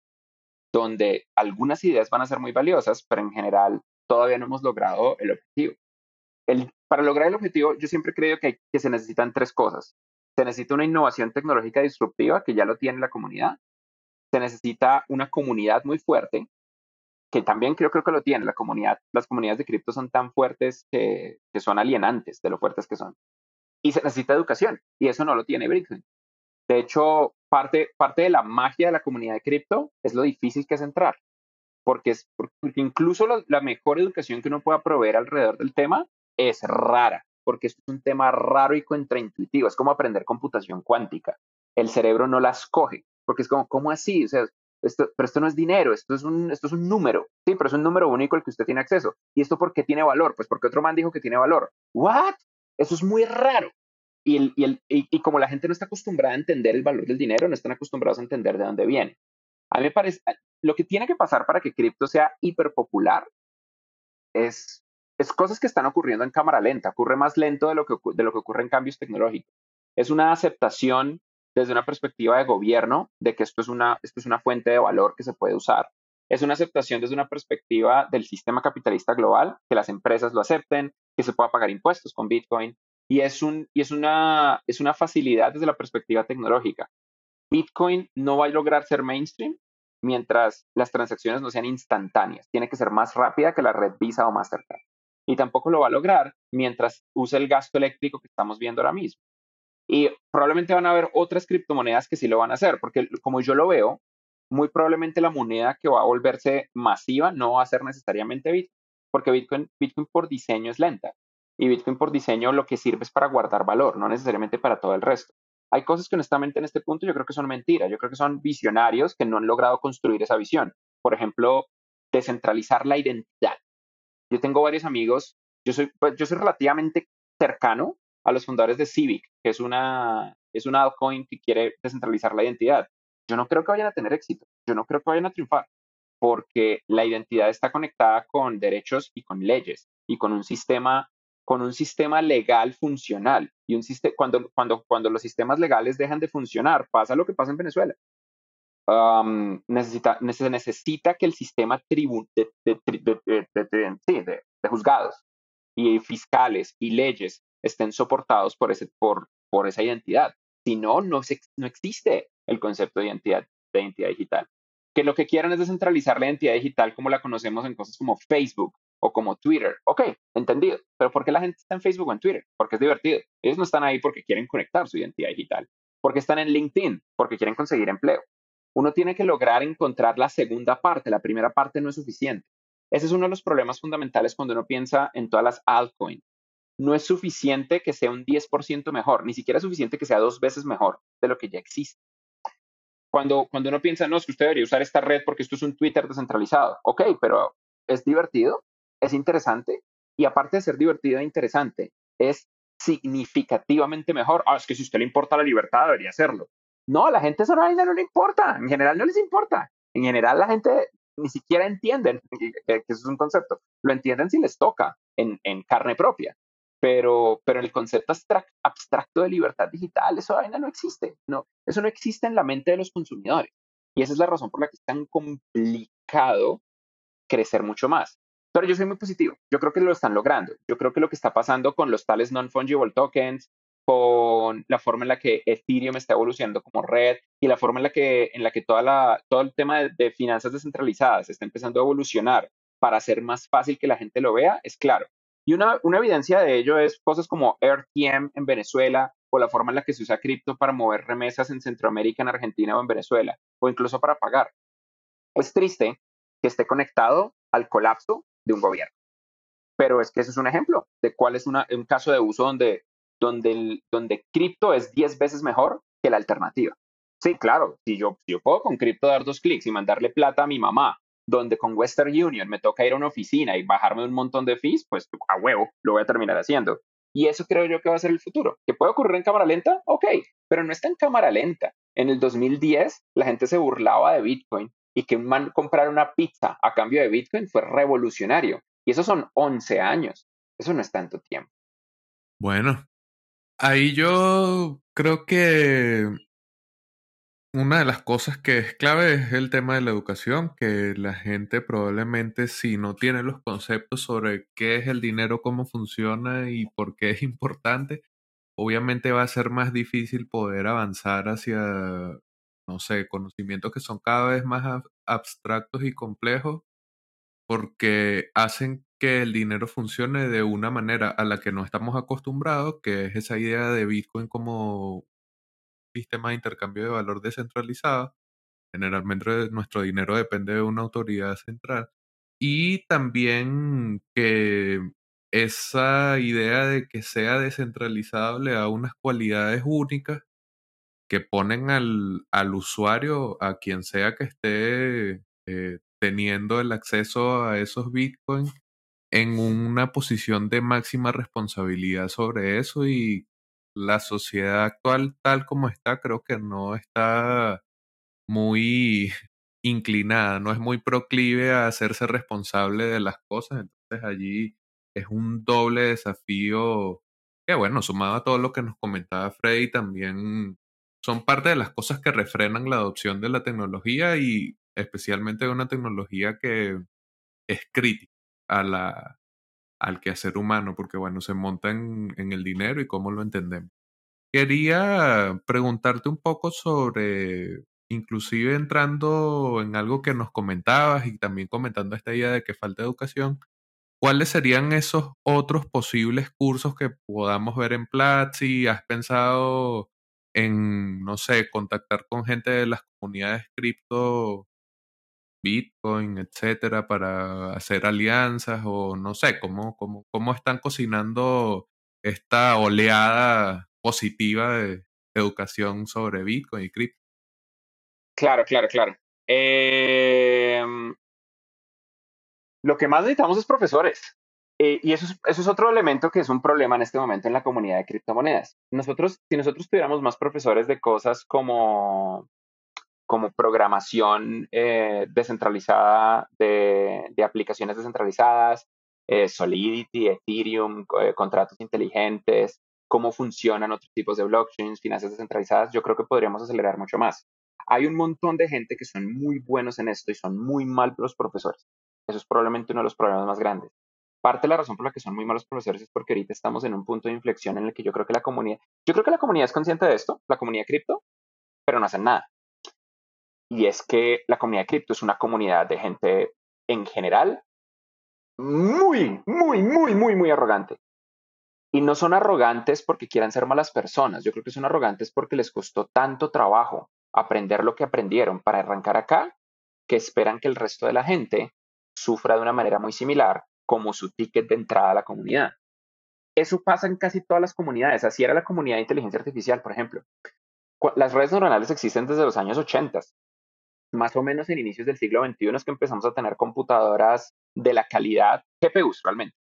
donde algunas ideas van a ser muy valiosas, pero en general todavía no hemos logrado el objetivo. El, para lograr el objetivo, yo siempre creo que, que se necesitan tres cosas. Se necesita una innovación tecnológica disruptiva, que ya lo tiene la comunidad. Se necesita una comunidad muy fuerte, que también creo, creo que lo tiene la comunidad. Las comunidades de cripto son tan fuertes que, que son alienantes de lo fuertes que son y se necesita educación y eso no lo tiene Bitcoin. De hecho, parte, parte de la magia de la comunidad de cripto es lo difícil que es entrar, porque, es, porque incluso la, mejor educación que uno pueda proveer alrededor del tema es rara, porque es un tema raro y contraintuitivo, es como aprender computación cuántica. El cerebro no la escoge, porque es como, ¿cómo así? O sea, esto, pero esto no es dinero, esto es, un, esto es un número, sí, pero es un número único al que usted tiene acceso. ¿Y esto por qué tiene valor? Pues porque otro man dijo que tiene valor. ¿What? Eso es muy raro. Y, el, y, el, y, como la gente no está acostumbrada a entender el valor del dinero, no están acostumbrados a entender de dónde viene. A mí me parece, lo que tiene que pasar para que cripto sea hiperpopular es, es cosas que están ocurriendo en cámara lenta, ocurre más lento de lo, que, de lo que ocurre en cambios tecnológicos. Es una aceptación desde una perspectiva de gobierno de que esto es una, esto es una fuente de valor que se puede usar. Es una aceptación desde una perspectiva del sistema capitalista global, que las empresas lo acepten, que se pueda pagar impuestos con Bitcoin, y es, un, y es, una, es una facilidad desde la perspectiva tecnológica. Bitcoin no va a lograr ser mainstream mientras las transacciones no sean instantáneas. Tiene que ser más rápida que la red Visa o Mastercard. Y tampoco lo va a lograr mientras use el gasto eléctrico que estamos viendo ahora mismo. Y probablemente van a haber otras criptomonedas que sí lo van a hacer, porque como yo lo veo, muy probablemente la moneda que va a volverse masiva no va a ser necesariamente Bitcoin, porque Bitcoin, Bitcoin por diseño es lenta y Bitcoin por diseño lo que sirve es para guardar valor, no necesariamente para todo el resto. Hay cosas que honestamente en este punto yo creo que son mentiras, yo creo que son visionarios que no han logrado construir esa visión. Por ejemplo, descentralizar la identidad. Yo tengo varios amigos, yo soy, pues, yo soy relativamente cercano a los fundadores de Civic, que es una, es una altcoin que quiere descentralizar la identidad. Yo no creo que vayan a tener éxito, yo no creo que vayan a triunfar, porque la identidad está conectada con derechos y con leyes y con un sistema con un sistema legal funcional. Y un cuando, cuando, cuando los sistemas legales dejan de funcionar, pasa lo que pasa en Venezuela. necesita, se necesita que el sistema tribu, de, de, juzgados y fiscales y leyes estén soportados por, ese, por, por esa identidad. Si no, no, no existe el concepto de identidad, de identidad digital. Que lo que quieran es descentralizar la identidad digital como la conocemos en cosas como Facebook o como Twitter. Ok, entendido. Pero ¿por qué la gente está en Facebook o en Twitter? Porque es divertido. Ellos no están ahí porque quieren conectar su identidad digital. Porque están en LinkedIn? Porque quieren conseguir empleo. Uno tiene que lograr encontrar la segunda parte. La primera parte no es suficiente. Ese es uno de los problemas fundamentales cuando uno piensa en todas las altcoins. No es suficiente que sea un 10% mejor, ni siquiera es suficiente que sea dos veces mejor de lo que ya existe. Cuando, cuando uno piensa, no, es que usted debería usar esta red porque esto es un Twitter descentralizado. Ok, pero ¿es divertido? es interesante y aparte de ser divertida e interesante, es significativamente mejor. Ah, es que si a usted le importa la libertad, debería hacerlo. No, la gente eso no, no le importa. En general no les importa. En general la gente ni siquiera entienden que, eso es un concepto. Lo entienden si les toca en, en carne propia. Pero, pero el concepto abstracto de libertad digital, eso vaina no existe. No, eso no existe en la mente de los consumidores. Y esa es la razón por la que es tan complicado crecer mucho más. Pero yo soy muy positivo. Yo creo que lo están logrando. Yo creo que lo que está pasando con los tales non-fungible tokens, con la forma en la que Ethereum está evolucionando como red y la forma en la que, en la que toda la, todo el tema de, finanzas descentralizadas está empezando a evolucionar para hacer más fácil que la gente lo vea, es claro. Y una, una evidencia de ello es cosas como RTM en Venezuela o la forma en la que se usa cripto para mover remesas en Centroamérica, en Argentina o en Venezuela, o incluso para pagar. Es triste que esté conectado al colapso de un gobierno. Pero es que eso es un ejemplo de cuál es un caso de uso donde, donde, donde cripto es 10 veces mejor que la alternativa. Sí, claro, si yo, yo puedo con cripto dar dos clics y mandarle plata a mi mamá, donde con Western Union me toca ir a una oficina y bajarme un montón de fees, pues a huevo lo voy a terminar haciendo. Y eso creo yo que va a ser el futuro. ¿Que puede ocurrir en cámara lenta? Ok, pero no está en cámara lenta. En el 2010 la gente se burlaba de Bitcoin y que un man comprara una pizza a cambio de Bitcoin fue revolucionario. Y eso son 11 años. Eso no es tanto tiempo. Bueno, ahí yo creo que una de las cosas que es clave es el tema de la educación, que la gente probablemente si no tiene los conceptos sobre qué es el dinero, cómo funciona y por qué es importante, obviamente va a ser más difícil poder avanzar hacia no sé, conocimientos que son cada vez más abstractos y complejos porque hacen que el dinero funcione de una manera a la que no estamos acostumbrados, que es esa idea de Bitcoin como sistema de intercambio de valor descentralizado. Generalmente nuestro dinero depende de una autoridad central. Y también que esa idea de que sea descentralizado le da unas cualidades únicas que ponen al, al usuario, a quien sea que esté eh, teniendo el acceso a esos bitcoins, en una posición de máxima responsabilidad sobre eso y la sociedad actual tal como está creo que no está muy inclinada, no es muy proclive a hacerse responsable de las cosas, entonces allí es un doble desafío que bueno, sumado a todo lo que nos comentaba Freddy, también son parte de las cosas que refrenan la adopción de la tecnología y especialmente de una tecnología que es crítica a la, al quehacer humano, porque bueno, se monta en, en el dinero y cómo lo entendemos. Quería preguntarte un poco sobre, inclusive entrando en algo que nos comentabas y también comentando esta idea de que falta educación, ¿cuáles serían esos otros posibles cursos que podamos ver en Platzi? ¿Has pensado en, no sé, contactar con gente de las comunidades cripto, Bitcoin, etcétera, para hacer alianzas o no sé, cómo, cómo, cómo están cocinando esta oleada positiva de educación sobre Bitcoin y cripto. Claro, claro, claro. Em, lo que más necesitamos es profesores. Eh, y eso es, eso es otro elemento que es un problema en este momento en la comunidad de criptomonedas. Nosotros, si nosotros tuviéramos más profesores de cosas como, como programación eh, descentralizada de, aplicaciones descentralizadas, eh, Solidity, Ethereum, contratos inteligentes, cómo funcionan otros tipos de blockchains, finanzas descentralizadas, yo creo que podríamos acelerar mucho más. Hay un montón de gente que son muy buenos en esto y son muy mal los profesores. Eso es probablemente uno de los problemas más grandes. Parte de la razón por la que son muy malos profesores es porque ahorita estamos en un punto de inflexión en el que yo creo que la comunidad, yo creo que la comunidad es consciente de esto, la comunidad cripto, pero no hacen nada. Y es que la comunidad cripto es una comunidad de gente en general muy, muy, muy, muy, muy arrogante. Y no son arrogantes porque quieran ser malas personas. Yo creo que son arrogantes porque les costó tanto trabajo aprender lo que aprendieron para arrancar acá, que esperan que el resto de la gente sufra de una manera muy similar como su ticket de entrada a la comunidad. Eso pasa en casi todas las comunidades. Así era la comunidad de inteligencia artificial, por ejemplo. Las redes neuronales existen desde los años 80. Más o menos en inicios del siglo XXI es que empezamos a tener computadoras de la calidad, GPUs realmente,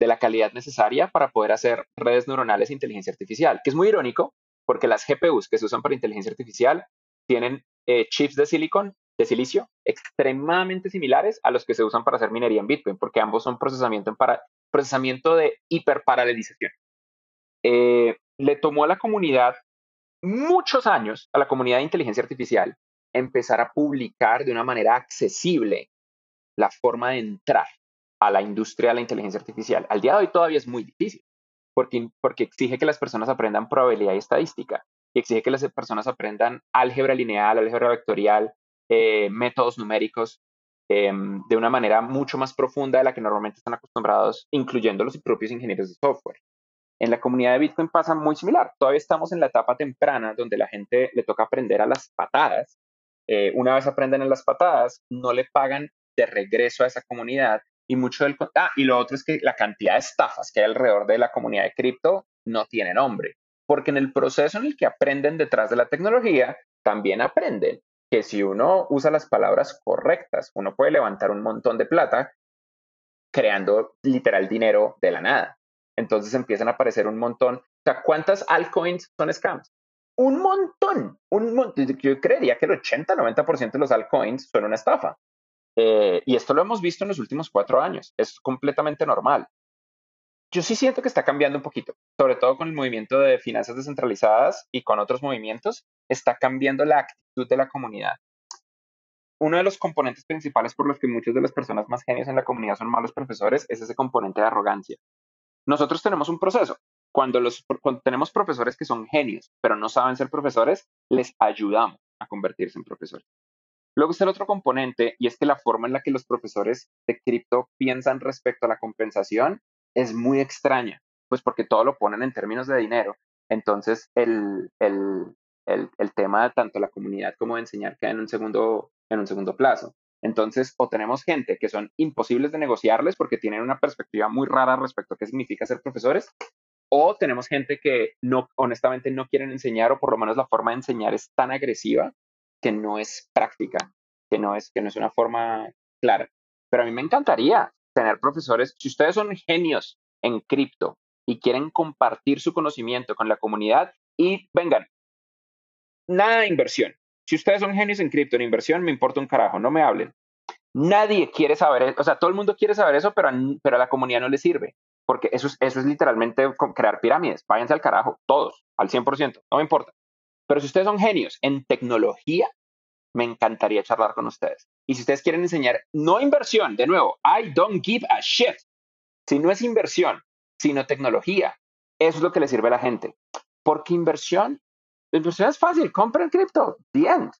de la calidad necesaria para poder hacer redes neuronales de inteligencia artificial, que es muy irónico porque las GPUs que se usan para inteligencia artificial tienen eh, chips de silicon, de silicio, extremadamente similares a los que se usan para hacer minería en Bitcoin, porque ambos son procesamiento, en para, procesamiento de hiperparalelización. Eh, le tomó a la comunidad muchos años, a la comunidad de inteligencia artificial, empezar a publicar de una manera accesible la forma de entrar a la industria de la inteligencia artificial. Al día de hoy todavía es muy difícil, porque, porque exige que las personas aprendan probabilidad y estadística y exige que las personas aprendan álgebra lineal, álgebra vectorial, eh, métodos numéricos em, de una manera mucho más profunda de la que normalmente están acostumbrados, incluyendo los propios ingenieros de software. En la comunidad de Bitcoin pasa muy similar. Todavía estamos en la etapa temprana donde la gente le toca aprender a las patadas. Eh, una vez aprenden a las patadas, no le pagan de regreso a esa comunidad y mucho del... Ah, y lo otro es que la cantidad de estafas que hay alrededor de la comunidad de cripto no tiene nombre porque en el proceso en el que aprenden detrás de la tecnología, también aprenden que si uno usa las palabras correctas, uno puede levantar un montón de plata creando literal dinero de la nada. Entonces empiezan a aparecer un montón. O ¿cuántas altcoins son scams? Un montón, un montón. Yo creería que el 80-90% de los altcoins son una estafa. Eh, y esto lo hemos visto en los últimos cuatro años. Es completamente normal yo sí siento que está cambiando un poquito, sobre todo con el movimiento de finanzas descentralizadas y con otros movimientos, está cambiando la actitud de la comunidad. Uno de los componentes principales por los que muchas de las personas más genios en la comunidad son malos profesores es ese componente de arrogancia. Nosotros tenemos un proceso. Cuando, los, cuando tenemos profesores que son genios, pero no saben ser profesores, les ayudamos a convertirse en profesores. Luego está el otro componente y es que la forma en la que los profesores de cripto piensan respecto a la compensación es muy extraña, pues porque todo lo ponen en términos de dinero. Entonces, el, el, el, el tema de tanto la comunidad como de enseñar queda en un segundo, en un segundo plazo. Entonces, o tenemos gente que son imposibles de negociarles porque tienen una perspectiva muy rara respecto a qué significa ser profesores, o tenemos gente que no, honestamente no quieren enseñar o por lo menos la forma de enseñar es tan agresiva que no es práctica, que no es, que no es una forma clara. Pero a mí me encantaría tener profesores, si ustedes son genios en cripto y quieren compartir su conocimiento con la comunidad y vengan, nada de inversión. Si ustedes son genios en cripto, en inversión, me importa un carajo, no me hablen. Nadie quiere saber, eso, o sea, todo el mundo quiere saber eso, pero, pero a la comunidad no le sirve, porque eso es, eso es literalmente crear pirámides. Váyanse al carajo, todos, al 100%, no me importa. Pero si ustedes son genios en tecnología, me encantaría charlar con ustedes. Y si ustedes quieren enseñar, no inversión, de nuevo, I don't give a shit. Si no es inversión, sino tecnología, eso es lo que le sirve a la gente. Porque inversión, inversión es fácil, compren cripto, bien.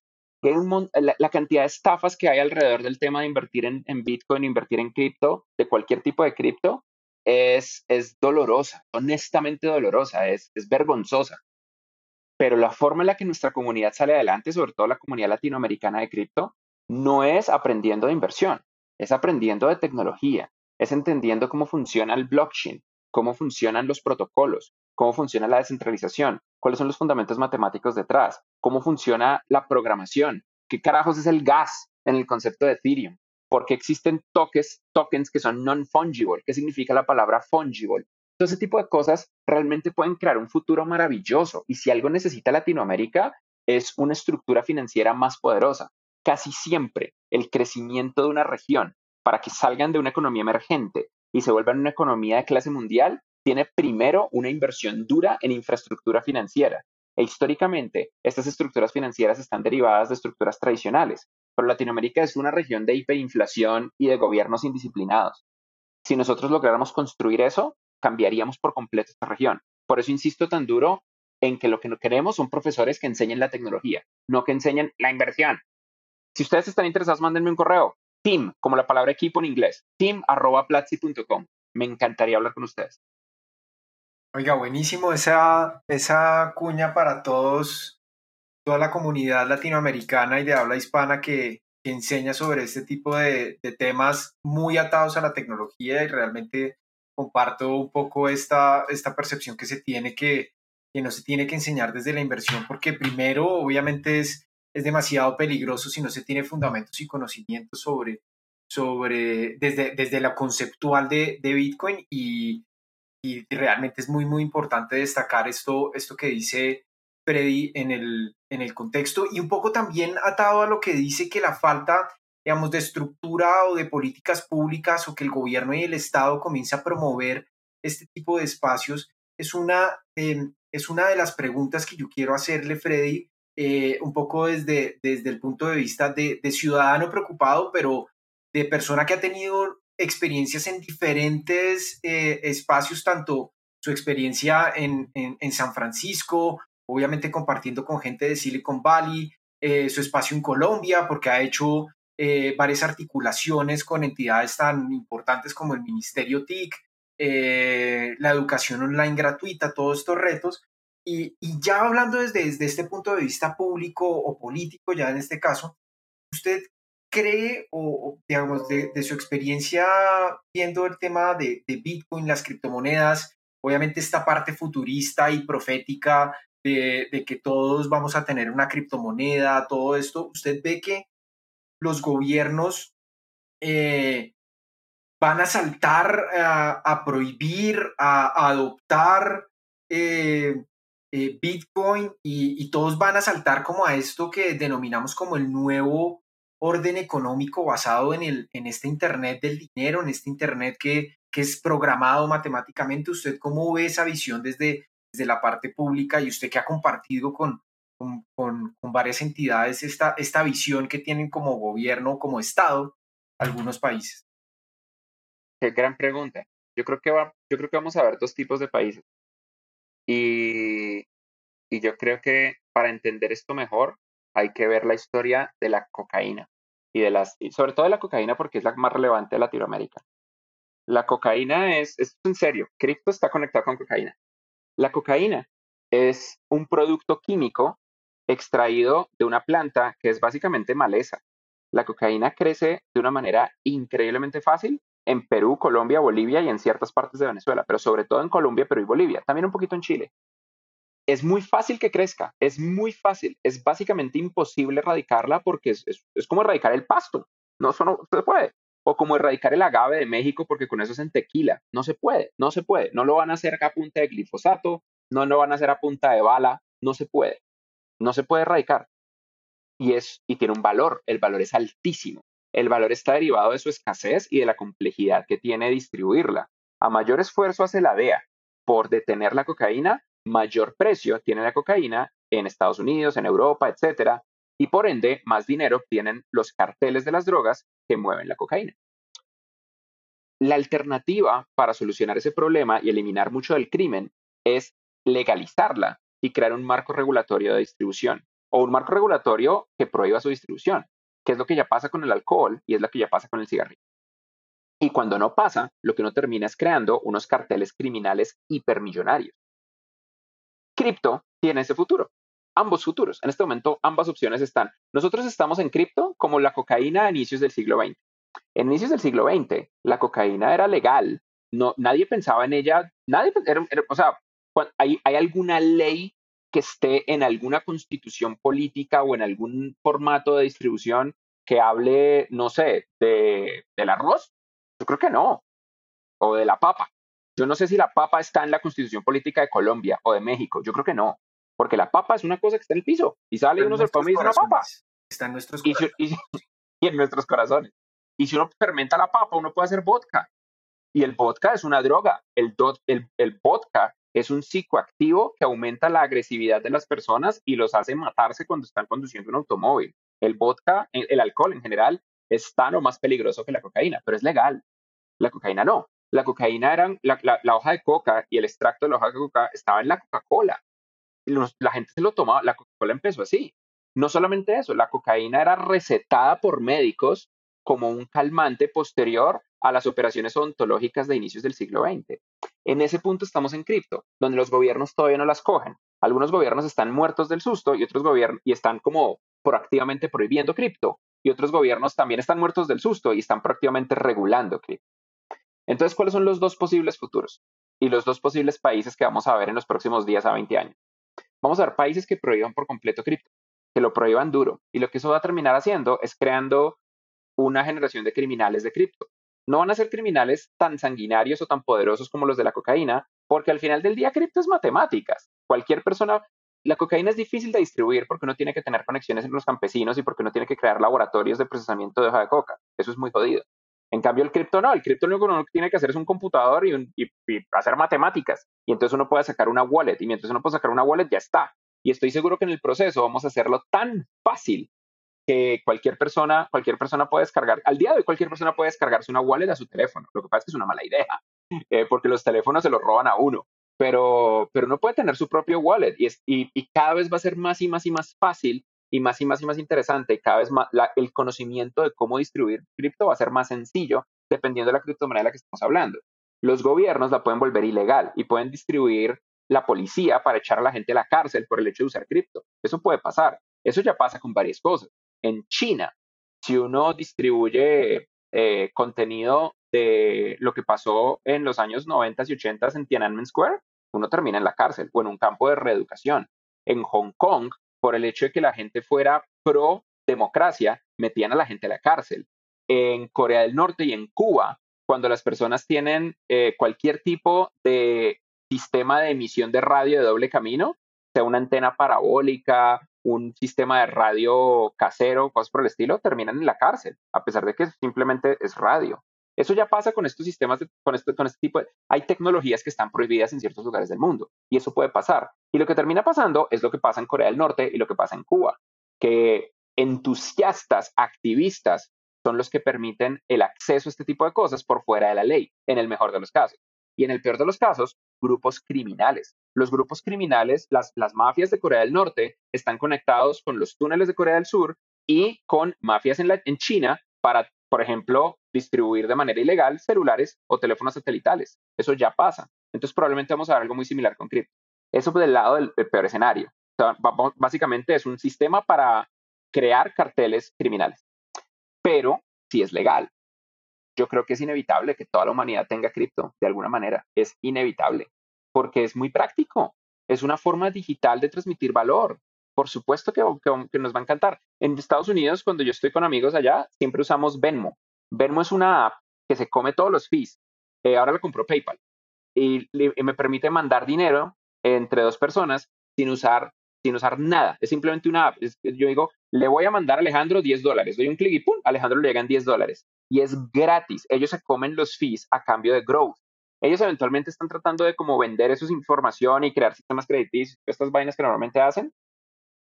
La, la, cantidad de estafas que hay alrededor del tema de invertir en, en Bitcoin, invertir en cripto, de cualquier tipo de cripto, es, es dolorosa, honestamente dolorosa, es, es vergonzosa. pero la forma en la que nuestra comunidad sale adelante, sobre todo la comunidad latinoamericana de cripto, no es aprendiendo de inversión, es aprendiendo de tecnología, es entendiendo cómo funciona el blockchain, cómo funcionan los protocolos, cómo funciona la descentralización, cuáles son los fundamentos matemáticos detrás, cómo funciona la programación, qué carajos es el gas en el concepto de Ethereum, por qué existen tokens, tokens que son non-fungible, qué significa la palabra fungible. Todo ese tipo de cosas realmente pueden crear un futuro maravilloso y si algo necesita Latinoamérica es una estructura financiera más poderosa. Casi siempre el crecimiento de una región para que salgan de una economía emergente y se vuelvan una economía de clase mundial tiene primero una inversión dura en infraestructura financiera. E históricamente, estas estructuras financieras están derivadas de estructuras tradicionales, pero Latinoamérica es una región de hiperinflación y de gobiernos indisciplinados. Si nosotros lográramos construir eso, cambiaríamos por completo esta región. Por eso insisto tan duro en que lo que queremos son profesores que enseñen la tecnología, no que enseñen la inversión. Si ustedes están interesados, mándenme un correo. Team, como la palabra equipo en inglés. team.platzi.com. Me encantaría hablar con ustedes. Oiga, buenísimo esa, esa cuña para todos, toda la comunidad latinoamericana y de habla hispana que, enseña sobre este tipo de, de, temas muy atados a la tecnología y realmente comparto un poco esta, esta percepción que se tiene que, que no se tiene que enseñar desde la inversión, porque primero, obviamente, es, es demasiado peligroso si no se tiene fundamentos y conocimientos sobre, sobre desde, desde la conceptual de, de Bitcoin y, y, realmente es muy, muy importante destacar esto, esto que dice Freddy en el, en el contexto y un poco también atado a lo que dice que la falta digamos, de estructura o de políticas públicas o que el gobierno y el Estado comience a promover este tipo de espacios, es una, em, es una de las preguntas que yo quiero hacerle, Freddy, eh, un poco desde, desde el punto de vista de, ciudadano preocupado, pero de persona que ha tenido experiencias en diferentes eh, espacios, tanto su experiencia en, en, San Francisco, obviamente compartiendo con gente de Silicon Valley, eh, su espacio en Colombia, porque ha hecho eh, varias articulaciones con entidades tan importantes como el Ministerio TIC, eh, la educación online gratuita, todos estos retos. Y, ya hablando desde, desde, este punto de vista público o político, ya en este caso, ¿usted cree o, digamos, de, su experiencia viendo el tema de Bitcoin, las criptomonedas, obviamente esta parte futurista y profética de, que todos vamos a tener una criptomoneda, todo esto, ¿usted ve que los gobiernos eh, van a saltar a, prohibir, a, adoptar eh, eh, Bitcoin y, todos van a saltar como a esto que denominamos como el nuevo orden económico basado en, el, en este Internet del dinero, en este Internet que, que es programado matemáticamente. ¿Usted cómo ve esa visión desde, desde la parte pública y usted que ha compartido con, con, con, varias entidades esta, esta visión que tienen como gobierno, como Estado, algunos países? Qué gran pregunta. Yo creo que, va, yo creo que vamos a ver dos tipos de países. Y, y yo creo que para entender esto mejor hay que ver la historia de la cocaína y de las, y sobre todo de la cocaína porque es la más relevante de Latinoamérica. La cocaína es, es en serio, cripto está conectado con cocaína. La cocaína es un producto químico extraído de una planta que es básicamente maleza. La cocaína crece de una manera increíblemente fácil en Perú, Colombia, Bolivia y en ciertas partes de Venezuela, pero sobre todo en Colombia, Perú y Bolivia, también un poquito en Chile. Es muy fácil que crezca, es muy fácil, es básicamente imposible erradicarla porque es, como erradicar el pasto, no, no se puede. O como erradicar el agave de México porque con eso es en tequila, no se puede, no se puede, no lo van a hacer a punta de glifosato, no lo van a hacer a punta de bala, no se puede no se puede erradicar. Y, es, y tiene un valor, el valor es altísimo. El valor está derivado de su escasez y de la complejidad que tiene distribuirla. A mayor esfuerzo hace la DEA por detener la cocaína, mayor precio tiene la cocaína en Estados Unidos, en Europa, etc. Y por ende, más dinero obtienen los carteles de las drogas que mueven la cocaína. La alternativa para solucionar ese problema y eliminar mucho del crimen es legalizarla y crear un marco regulatorio de distribución o un marco regulatorio que prohíba su distribución, que es lo que ya pasa con el alcohol y es lo que ya pasa con el cigarrillo. Y cuando no pasa, lo que uno termina es creando unos carteles criminales hipermillonarios. Cripto tiene ese futuro. Ambos futuros. En este momento, ambas opciones están. Nosotros estamos en cripto como la cocaína a inicios del siglo XX. En inicios del siglo XX, la cocaína era legal. No, nadie pensaba en ella. Nadie, o sea, hay, hay alguna ley que esté en alguna constitución política o en algún formato de distribución que hable, no sé, de, del arroz? Yo creo que no. O de la papa. Yo no sé si la papa está en la constitución política de Colombia o de México. Yo creo que no. Porque la papa es una cosa que está en el piso y sale uno se lo come y dice una papa. Está en nuestros corazones. Y, y, en nuestros corazones. Y si uno fermenta la papa, uno puede hacer vodka. Y el vodka es una droga. El, el, el vodka es un psicoactivo que aumenta la agresividad de las personas y los hace matarse cuando están conduciendo un automóvil. El vodka, el alcohol en general, es tan o más peligroso que la cocaína, pero es legal. La cocaína no. La cocaína era, la, hoja de coca y el extracto de la hoja de coca estaba en la Coca-Cola. La gente se lo tomaba, la Coca-Cola empezó así. No solamente eso, la cocaína era recetada por médicos como un calmante posterior a las operaciones odontológicas de inicios del siglo XX. En ese punto estamos en cripto, donde los gobiernos todavía no las cogen. Algunos gobiernos están muertos del susto y otros gobiernos y están como proactivamente prohibiendo cripto y otros gobiernos también están muertos del susto y están proactivamente regulando cripto. Entonces, ¿cuáles son los dos posibles futuros y los dos posibles países que vamos a ver en los próximos días a 20 años? Vamos a ver países que prohíban por completo cripto, que lo prohíban duro y lo que eso va a terminar haciendo es creando una generación de criminales de cripto. No van a ser criminales tan sanguinarios o tan poderosos como los de la cocaína, porque al final del día cripto es matemáticas. Cualquier persona, la cocaína es difícil de distribuir porque uno tiene que tener conexiones entre los campesinos y porque uno tiene que crear laboratorios de procesamiento de hoja de coca. Eso es muy jodido. En cambio, el cripto no, el cripto lo único que uno tiene que hacer es un computador y, y, hacer matemáticas. Y entonces uno puede sacar una wallet y mientras uno puede sacar una wallet ya está. Y estoy seguro que en el proceso vamos a hacerlo tan fácil que cualquier persona, cualquier persona puede descargar, al día de hoy cualquier persona puede descargarse una wallet a su teléfono. Lo que pasa es que es una mala idea, eh, porque los teléfonos se los roban a uno. Pero, pero uno puede tener su propio wallet y, es, y, cada vez va a ser más y más y más fácil y más y más y más interesante. Cada vez más el conocimiento de cómo distribuir cripto va a ser más sencillo dependiendo de la criptomoneda de la que estamos hablando. Los gobiernos la pueden volver ilegal y pueden distribuir la policía para echar a la gente a la cárcel por el hecho de usar cripto. Eso puede pasar. Eso ya pasa con varias cosas en China, si uno distribuye eh, contenido de lo que pasó en los años 90 y 80 en Tiananmen Square, uno termina en la cárcel o en un campo de reeducación. En Hong Kong, por el hecho de que la gente fuera pro democracia, metían a la gente a la cárcel. En Corea del Norte y en Cuba, cuando las personas tienen eh, cualquier tipo de sistema de emisión de radio de doble camino, sea una antena parabólica, un sistema de radio casero, cosas por el estilo, terminan en la cárcel, a pesar de que simplemente es radio. Eso ya pasa con estos sistemas, con, este, con este tipo de... Hay tecnologías que están prohibidas en ciertos lugares del mundo y eso puede pasar. Y lo que termina pasando es lo que pasa en Corea del Norte y lo que pasa en Cuba, que entusiastas, activistas, son los que permiten el acceso a este tipo de cosas por fuera de la ley, en el mejor de los casos. Y en el peor de los casos, grupos criminales. Los grupos criminales, las, las mafias de Corea del Norte, están conectados con los túneles de Corea del Sur y con mafias en, la, en China para, por ejemplo, distribuir de manera ilegal celulares o teléfonos satelitales. Eso ya pasa. Entonces probablemente vamos a ver algo muy similar con cripto. Eso del lado del, peor escenario. básicamente es un sistema para crear carteles criminales. Pero si es legal, yo creo que es inevitable que toda la humanidad tenga cripto de alguna manera. Es inevitable, porque es muy práctico. Es una forma digital de transmitir valor. Por supuesto que, que, nos va a encantar. En Estados Unidos, cuando yo estoy con amigos allá, siempre usamos Venmo. Venmo es una app que se come todos los fees. Eh, ahora lo compró PayPal y, y me permite mandar dinero entre dos personas sin usar sin usar nada. Es simplemente una app. yo digo, le voy a mandar a Alejandro 10 dólares. Doy un clic y ¡pum! Alejandro le llegan 10 dólares. Y es gratis. Ellos se comen los fees a cambio de growth. Ellos eventualmente están tratando de como vender esa información y crear sistemas crediticios, estas vainas que normalmente hacen.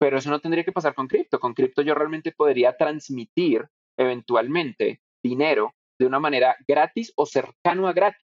Pero eso no tendría que pasar con cripto. Con cripto yo realmente podría transmitir eventualmente dinero de una manera gratis o cercano a gratis.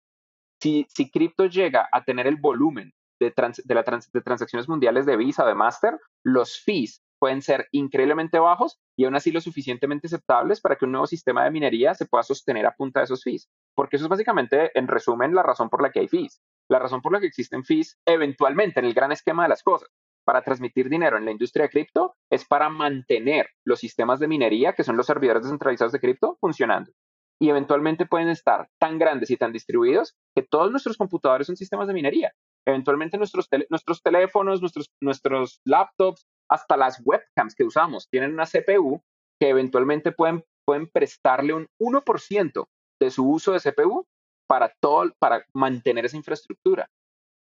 Si, si cripto llega a tener el volumen de, la de transacciones mundiales de Visa, de Master, los fees pueden ser increíblemente bajos y aún así lo suficientemente aceptables para que un nuevo sistema de minería se pueda sostener a punta de esos fees. Porque eso es básicamente, en resumen, la razón por la que hay fees. La razón por la que existen fees, eventualmente, en el gran esquema de las cosas, para transmitir dinero en la industria de cripto es para mantener los sistemas de minería, que son los servidores descentralizados de cripto, funcionando. Y eventualmente pueden estar tan grandes y tan distribuidos que todos nuestros computadores son sistemas de minería. Eventualmente nuestros, nuestros teléfonos, nuestros, nuestros laptops, hasta las webcams que usamos tienen una CPU que eventualmente pueden, pueden prestarle un 1% de su uso de CPU para, todo, para mantener esa infraestructura.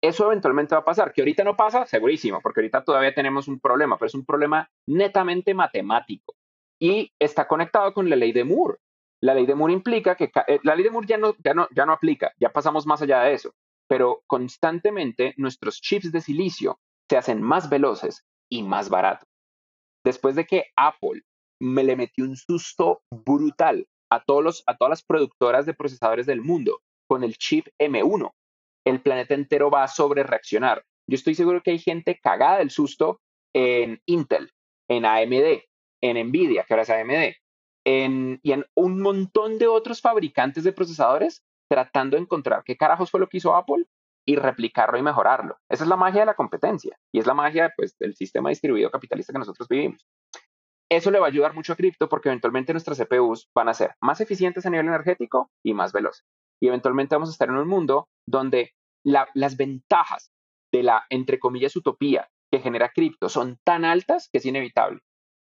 Eso eventualmente va a pasar, que ahorita no pasa, segurísimo, porque ahorita todavía tenemos un problema, pero es un problema netamente matemático y está conectado con la ley de Moore. La ley de Moore implica que eh, la ley de Moore ya no, ya, no, ya no aplica, ya pasamos más allá de eso, pero constantemente nuestros chips de silicio se hacen más veloces y más baratos. Después de que Apple me le metió un susto brutal a, todos los, a todas las productoras de procesadores del mundo con el chip M1, el planeta entero va a sobre reaccionar. Yo estoy seguro que hay gente cagada del susto en Intel, en AMD, en Nvidia, que ahora es AMD, y en un montón de otros fabricantes de procesadores tratando de encontrar qué carajos fue lo que hizo Apple y replicarlo y mejorarlo. Esa es la magia de la competencia y es la magia pues, del sistema distribuido capitalista que nosotros vivimos. Eso le va a ayudar mucho a cripto porque eventualmente nuestras CPUs van a ser más eficientes a nivel energético y más veloces y eventualmente vamos a estar en un mundo donde las ventajas de la, entre comillas, utopía que genera cripto son tan altas que es inevitable.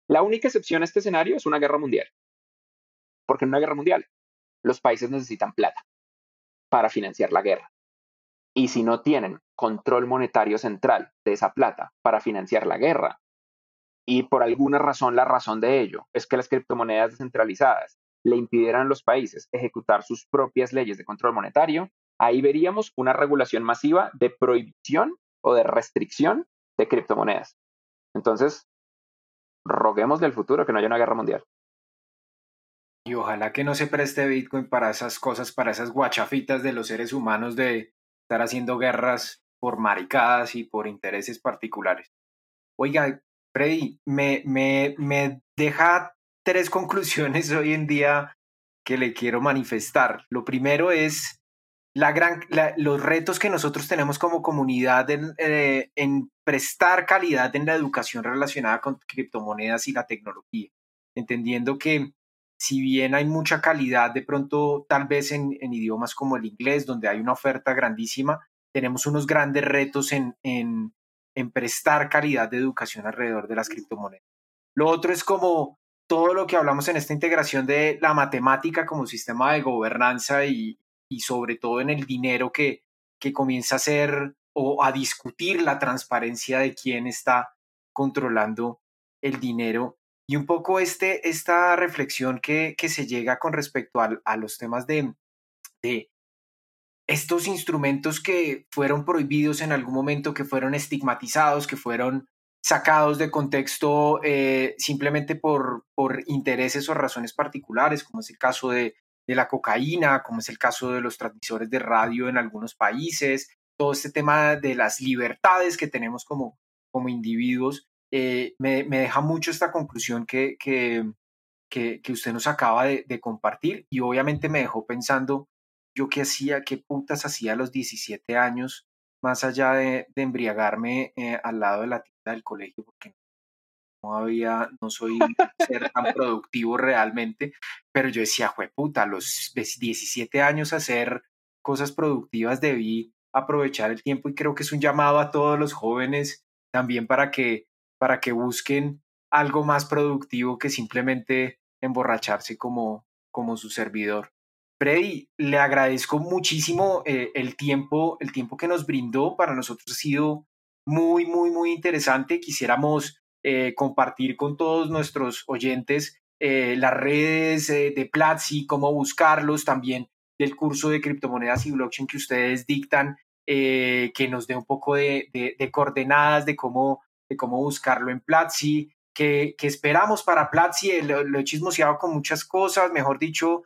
La única excepción a este escenario es una guerra mundial. Porque en una guerra mundial los países necesitan plata para financiar la guerra. Y si no tienen control monetario central de esa plata para financiar la guerra, y por alguna razón la razón de ello es que las criptomonedas descentralizadas le impidieran a los países ejecutar sus propias leyes de control monetario, ahí veríamos una regulación masiva de prohibición o de restricción de criptomonedas. Entonces, roguemos del futuro que no haya una guerra mundial. Y ojalá que no se preste Bitcoin para esas cosas, para esas guachafitas de los seres humanos de estar haciendo guerras por maricadas y por intereses particulares. Oiga, Freddy, me, me, me deja tres conclusiones hoy en día que le quiero manifestar. Lo primero es la gran, los retos que nosotros tenemos como comunidad eh, en, prestar calidad en la educación relacionada con criptomonedas y la tecnología, entendiendo que si bien hay mucha calidad de pronto tal vez en, idiomas como el inglés, donde hay una oferta grandísima, tenemos unos grandes retos en, en prestar calidad de educación alrededor de las criptomonedas. Lo otro es como todo lo que hablamos en esta integración de la matemática como sistema de gobernanza y, sobre todo en el dinero que, que comienza a ser o a discutir la transparencia de quién está controlando el dinero. Y un poco este, esta reflexión que, que se llega con respecto a, a los temas de, de estos instrumentos que fueron prohibidos en algún momento, que fueron estigmatizados, que fueron sacados de contexto eh, simplemente por, por intereses o razones particulares, como es el caso de, la cocaína, como es el caso de los transmisores de radio en algunos países, todo este tema de las libertades que tenemos como, como individuos, eh, me, deja mucho esta conclusión que, que, que, usted nos acaba de, compartir y obviamente me dejó pensando yo qué hacía, qué putas hacía a los 17 años, más allá de, embriagarme eh, al lado de la del colegio porque había, no soy ser tan productivo realmente, pero yo decía, puta, a los 17 años hacer cosas productivas debí aprovechar el tiempo y creo que es un llamado a todos los jóvenes también para que, para que busquen algo más productivo que simplemente emborracharse como, como su servidor. Freddy, le agradezco muchísimo eh, el tiempo, el tiempo que nos brindó. Para nosotros ha sido muy, muy, muy interesante. Quisiéramos eh, compartir con todos nuestros oyentes eh, las redes eh, de Platzi, cómo buscarlos, también del curso de criptomonedas y blockchain que ustedes dictan, que nos dé un poco de, coordenadas de cómo, de cómo buscarlo en Platzi, que, que esperamos para Platzi, lo, lo, he chismoseado con muchas cosas, mejor dicho,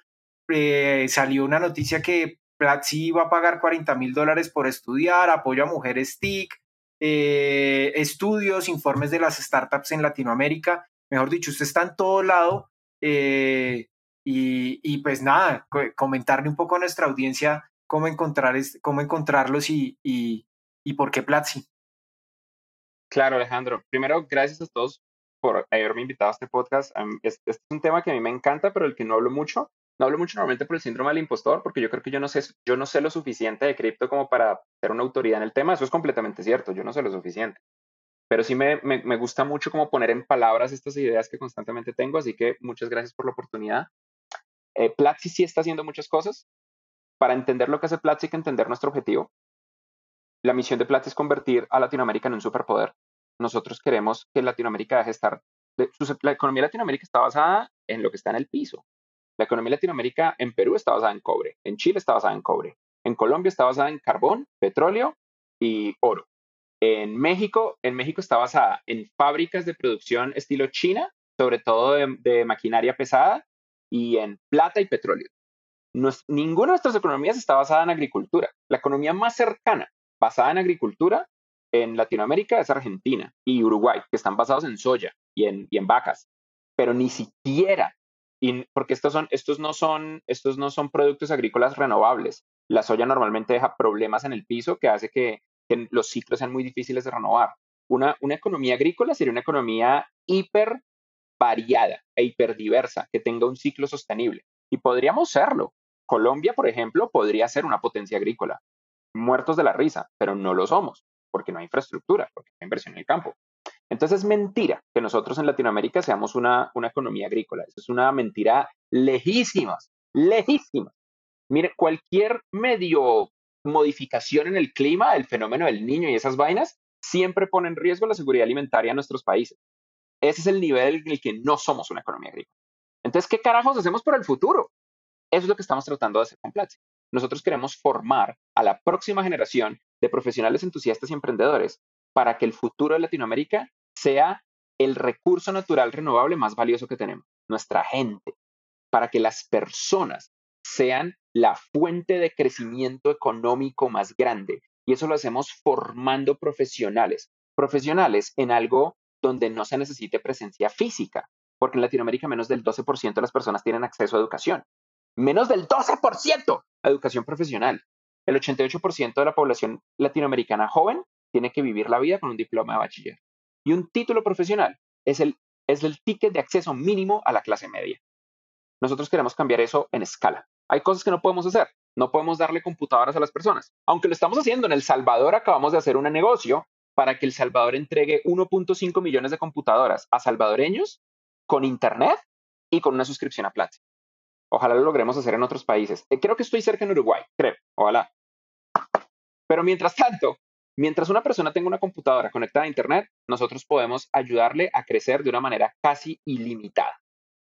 salió una noticia que Platzi va a pagar 40 mil dólares por estudiar, apoyo a mujeres TIC, eh, estudios, informes de las startups en Latinoamérica. Mejor dicho, usted está en todo lado. Eh, y, pues nada, comentarle un poco a nuestra audiencia cómo, encontrar cómo encontrarlos y, y, y por qué Platzi. Claro, Alejandro. Primero, gracias a todos por haberme invitado a este podcast. Este es un tema que a mí me encanta, pero el que no hablo mucho. No hablo mucho normalmente por el síndrome del impostor, porque yo creo que yo no sé, yo no sé lo suficiente de cripto como para ser una autoridad en el tema. Eso es completamente cierto. Yo no sé lo suficiente. Pero sí me, me, gusta mucho como poner en palabras estas ideas que constantemente tengo, así que muchas gracias por la oportunidad. Eh, Platzi sí está haciendo muchas cosas. Para entender lo que hace Platzi hay que entender nuestro objetivo. La misión de Platzi es convertir a Latinoamérica en un superpoder. Nosotros queremos que Latinoamérica deje de estar... la economía de Latinoamérica está basada en lo que está en el piso, la economía latinoamérica en Perú está basada en cobre, en Chile está basada en cobre, en Colombia está basada en carbón, petróleo y oro. En México, en México está basada en fábricas de producción estilo China, sobre todo de, maquinaria pesada, y en plata y petróleo. ninguna de nuestras economías está basada en agricultura. La economía más cercana basada en agricultura en Latinoamérica es Argentina y Uruguay, que están basados en soya y en vacas, pero ni siquiera y porque estos, son, estos, no son, estos no son productos agrícolas renovables. La soya normalmente deja problemas en el piso que hace que, los ciclos sean muy difíciles de renovar. Una, una economía agrícola sería una economía hiper variada e hiperdiversa, que tenga un ciclo sostenible. Y podríamos serlo. Colombia, por ejemplo, podría ser una potencia agrícola. Muertos de la risa, pero no lo somos, porque no hay infraestructura, porque no hay inversión en el campo. Entonces es mentira que nosotros en Latinoamérica seamos una, una economía agrícola. Eso es una mentira lejísima, lejísima. Mire, cualquier medio modificación en el clima, el fenómeno del niño y esas vainas, siempre pone en riesgo la seguridad alimentaria en nuestros países. Ese es el nivel en el que no somos una economía agrícola. Entonces, ¿qué carajos hacemos por el futuro? Eso es lo que estamos tratando de hacer con Platzi. Nosotros queremos formar a la próxima generación de profesionales entusiastas y emprendedores para que el futuro de Latinoamérica sea el recurso natural renovable más valioso que tenemos, nuestra gente, para que las personas sean la fuente de crecimiento económico más grande. Y eso lo hacemos formando profesionales, profesionales en algo donde no se necesite presencia física, porque en Latinoamérica menos del 12% de las personas tienen acceso a educación. Menos del 12% a educación profesional. El 88% de la población latinoamericana joven tiene que vivir la vida con un diploma de bachiller. Y un título profesional es el, es el ticket de acceso mínimo a la clase media. Nosotros queremos cambiar eso en escala. Hay cosas que no podemos hacer. No podemos darle computadoras a las personas. Aunque lo estamos haciendo en El Salvador, acabamos de hacer un negocio para que El Salvador entregue 1.5 millones de computadoras a salvadoreños con Internet y con una suscripción a Platzi. Ojalá lo logremos hacer en otros países. Eh, creo que estoy cerca en Uruguay, creo. Ojalá. Pero mientras tanto, Mientras una persona tenga una computadora conectada a Internet, nosotros podemos ayudarle a crecer de una manera casi ilimitada.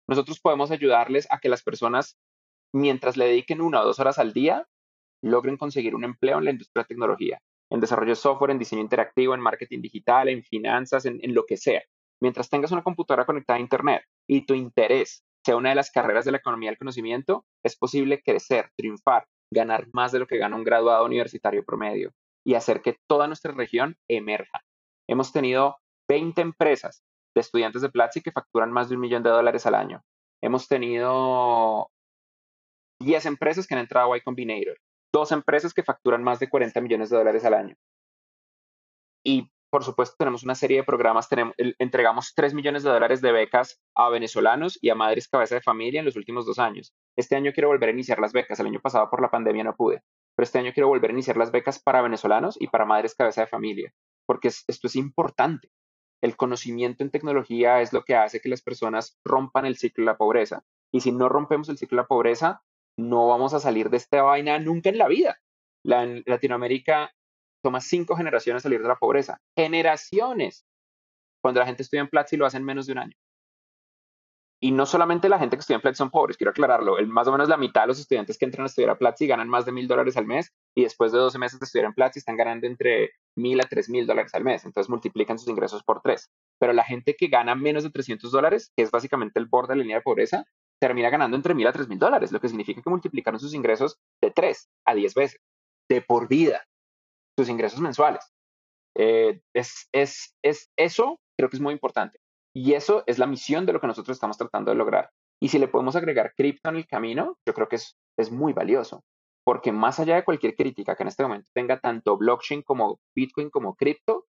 Nosotros podemos ayudarles a que las personas, mientras le dediquen una o dos horas al día, logren conseguir un empleo en la industria de tecnología, en desarrollo de software, en diseño interactivo, en marketing digital, en finanzas, en, en lo que sea. Mientras tengas una computadora conectada a Internet y tu interés sea una de las carreras de la economía del conocimiento, es posible crecer, triunfar, ganar más de lo que gana un graduado universitario promedio y hacer que toda nuestra región emerja. Hemos tenido 20 empresas de estudiantes de Platzi que facturan más de un millón de dólares al año. Hemos tenido 10 empresas que han entrado a Y Combinator, dos empresas que facturan más de 40 millones de dólares al año. Y por supuesto tenemos una serie de programas, entregamos 3 millones de dólares de becas a venezolanos y a madres cabeza de familia en los últimos dos años. Este año quiero volver a iniciar las becas, el año pasado por la pandemia no pude pero este año quiero volver a iniciar las becas para venezolanos y para madres cabeza de familia, porque esto es importante. El conocimiento en tecnología es lo que hace que las personas rompan el ciclo de la pobreza. Y si no rompemos el ciclo de la pobreza, no vamos a salir de esta vaina nunca en la vida. En Latinoamérica toma cinco generaciones salir de la pobreza. Generaciones. Cuando la gente estudia en Platzi lo hacen menos de un año. Y no solamente la gente que estudia en Platzi son pobres, quiero aclararlo. El, más o menos la mitad de los estudiantes que entran a estudiar a Platzi ganan más de mil dólares al mes y después de 12 meses de estudiar en Platzi están ganando entre mil a tres mil dólares al mes. Entonces multiplican sus ingresos por tres. Pero la gente que gana menos de 300 dólares, que es básicamente el borde de la línea de pobreza, termina ganando entre mil a tres mil dólares, lo que significa que multiplicaron sus ingresos de tres a diez veces, de por vida, sus ingresos mensuales. Eh, es, es, es, eso creo que es muy importante. Y eso es la misión de lo que nosotros estamos tratando de lograr. Y si le podemos agregar cripto en el camino, yo creo que es, es muy valioso. Porque más allá de cualquier crítica que en este momento tenga tanto blockchain como Bitcoin como cripto,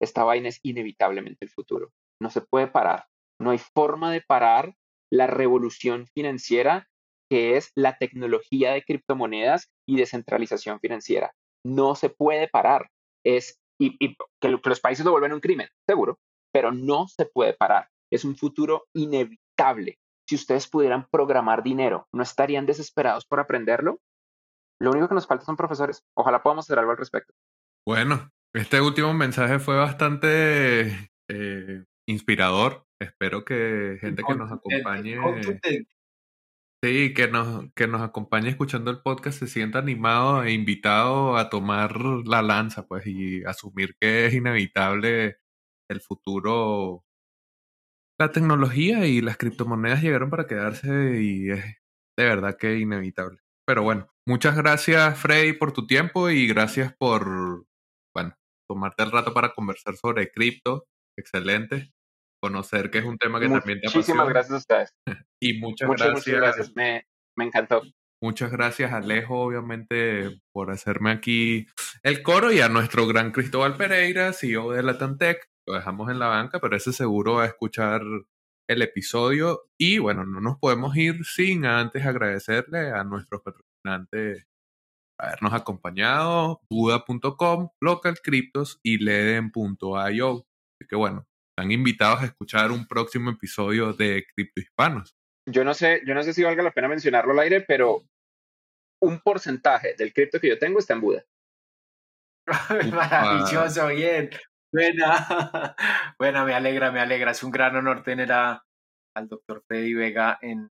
esta vaina es inevitablemente el futuro. No se puede parar. No hay forma de parar la revolución financiera que es la tecnología de criptomonedas y descentralización financiera. No se puede parar. Es y, que, los países lo vuelven un crimen, seguro, pero no se puede parar. Es un futuro inevitable. Si ustedes pudieran programar dinero, ¿no estarían desesperados por aprenderlo? Lo único que nos falta son profesores. Ojalá podamos hacer algo al respecto. Bueno, este último mensaje fue bastante eh, inspirador. Espero que gente que nos acompañe. Sí, que nos, que nos acompañe escuchando el podcast se sienta animado e invitado a tomar la lanza, pues, y asumir que es inevitable el futuro. La tecnología y las criptomonedas llegaron para quedarse y es de verdad que inevitable. Pero bueno, muchas gracias, Frey, por tu tiempo y gracias por, bueno, tomarte el rato para conversar sobre cripto. Excelente conocer que es un tema que también te apasiona. Muchísimas gracias a ustedes. y muchas, gracias. Muchas gracias, me, me encantó. Muchas gracias, Alejo, obviamente, por hacerme aquí el coro y a nuestro gran Cristóbal Pereira, CEO de Latantec. Lo dejamos en la banca, pero ese seguro va a escuchar el episodio. Y bueno, no nos podemos ir sin antes agradecerle a nuestros patrocinantes habernos acompañado, Buda.com, Local Cryptos y Leden.io. Así que bueno, están invitados a escuchar un próximo episodio de Cripto Hispanos. Yo no sé, yo no sé si valga la pena mencionarlo al aire, pero un porcentaje del cripto que yo tengo está en Buda. Maravilloso, bien. Buena. Me alegra, me alegra. Es un gran honor tener a, al doctor Freddy Vega en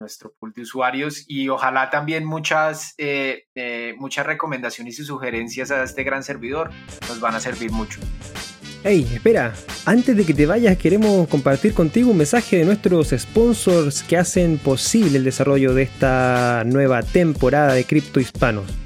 nuestro pool de usuarios y ojalá también muchas, eh, eh, muchas recomendaciones y sugerencias a este gran servidor nos van a servir mucho. Hey, espera, antes de que te vayas queremos compartir contigo un mensaje de nuestros sponsors que hacen posible el desarrollo de esta nueva temporada de Cripto Hispanos.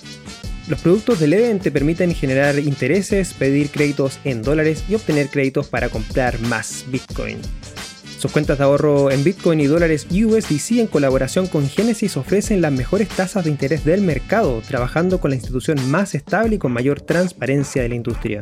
Los productos de Leden te permiten generar intereses, pedir créditos en dólares y obtener créditos para comprar más Bitcoin. Sus cuentas de ahorro en Bitcoin y dólares USDC en colaboración con Genesis ofrecen las mejores tasas de interés del mercado, trabajando con la institución más estable y con mayor transparencia de la industria.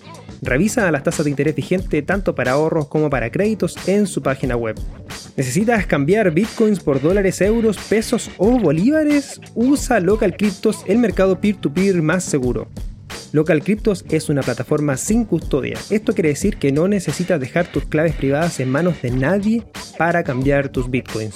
Revisa las tasas de interés vigente tanto para ahorros como para créditos en su página web. ¿Necesitas cambiar bitcoins por dólares, euros, pesos o bolívares? Usa Local Cryptos, el mercado peer-to-peer más seguro. Local Cryptos es una plataforma sin custodia. Esto quiere decir que no necesitas dejar tus claves privadas en manos de nadie para cambiar tus bitcoins.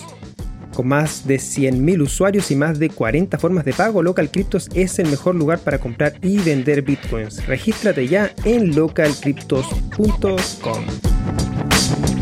Con más de 100.000 usuarios y más de 40 formas de pago, Local Cryptos es el mejor lugar para comprar y vender bitcoins. Regístrate ya en localcryptos.com.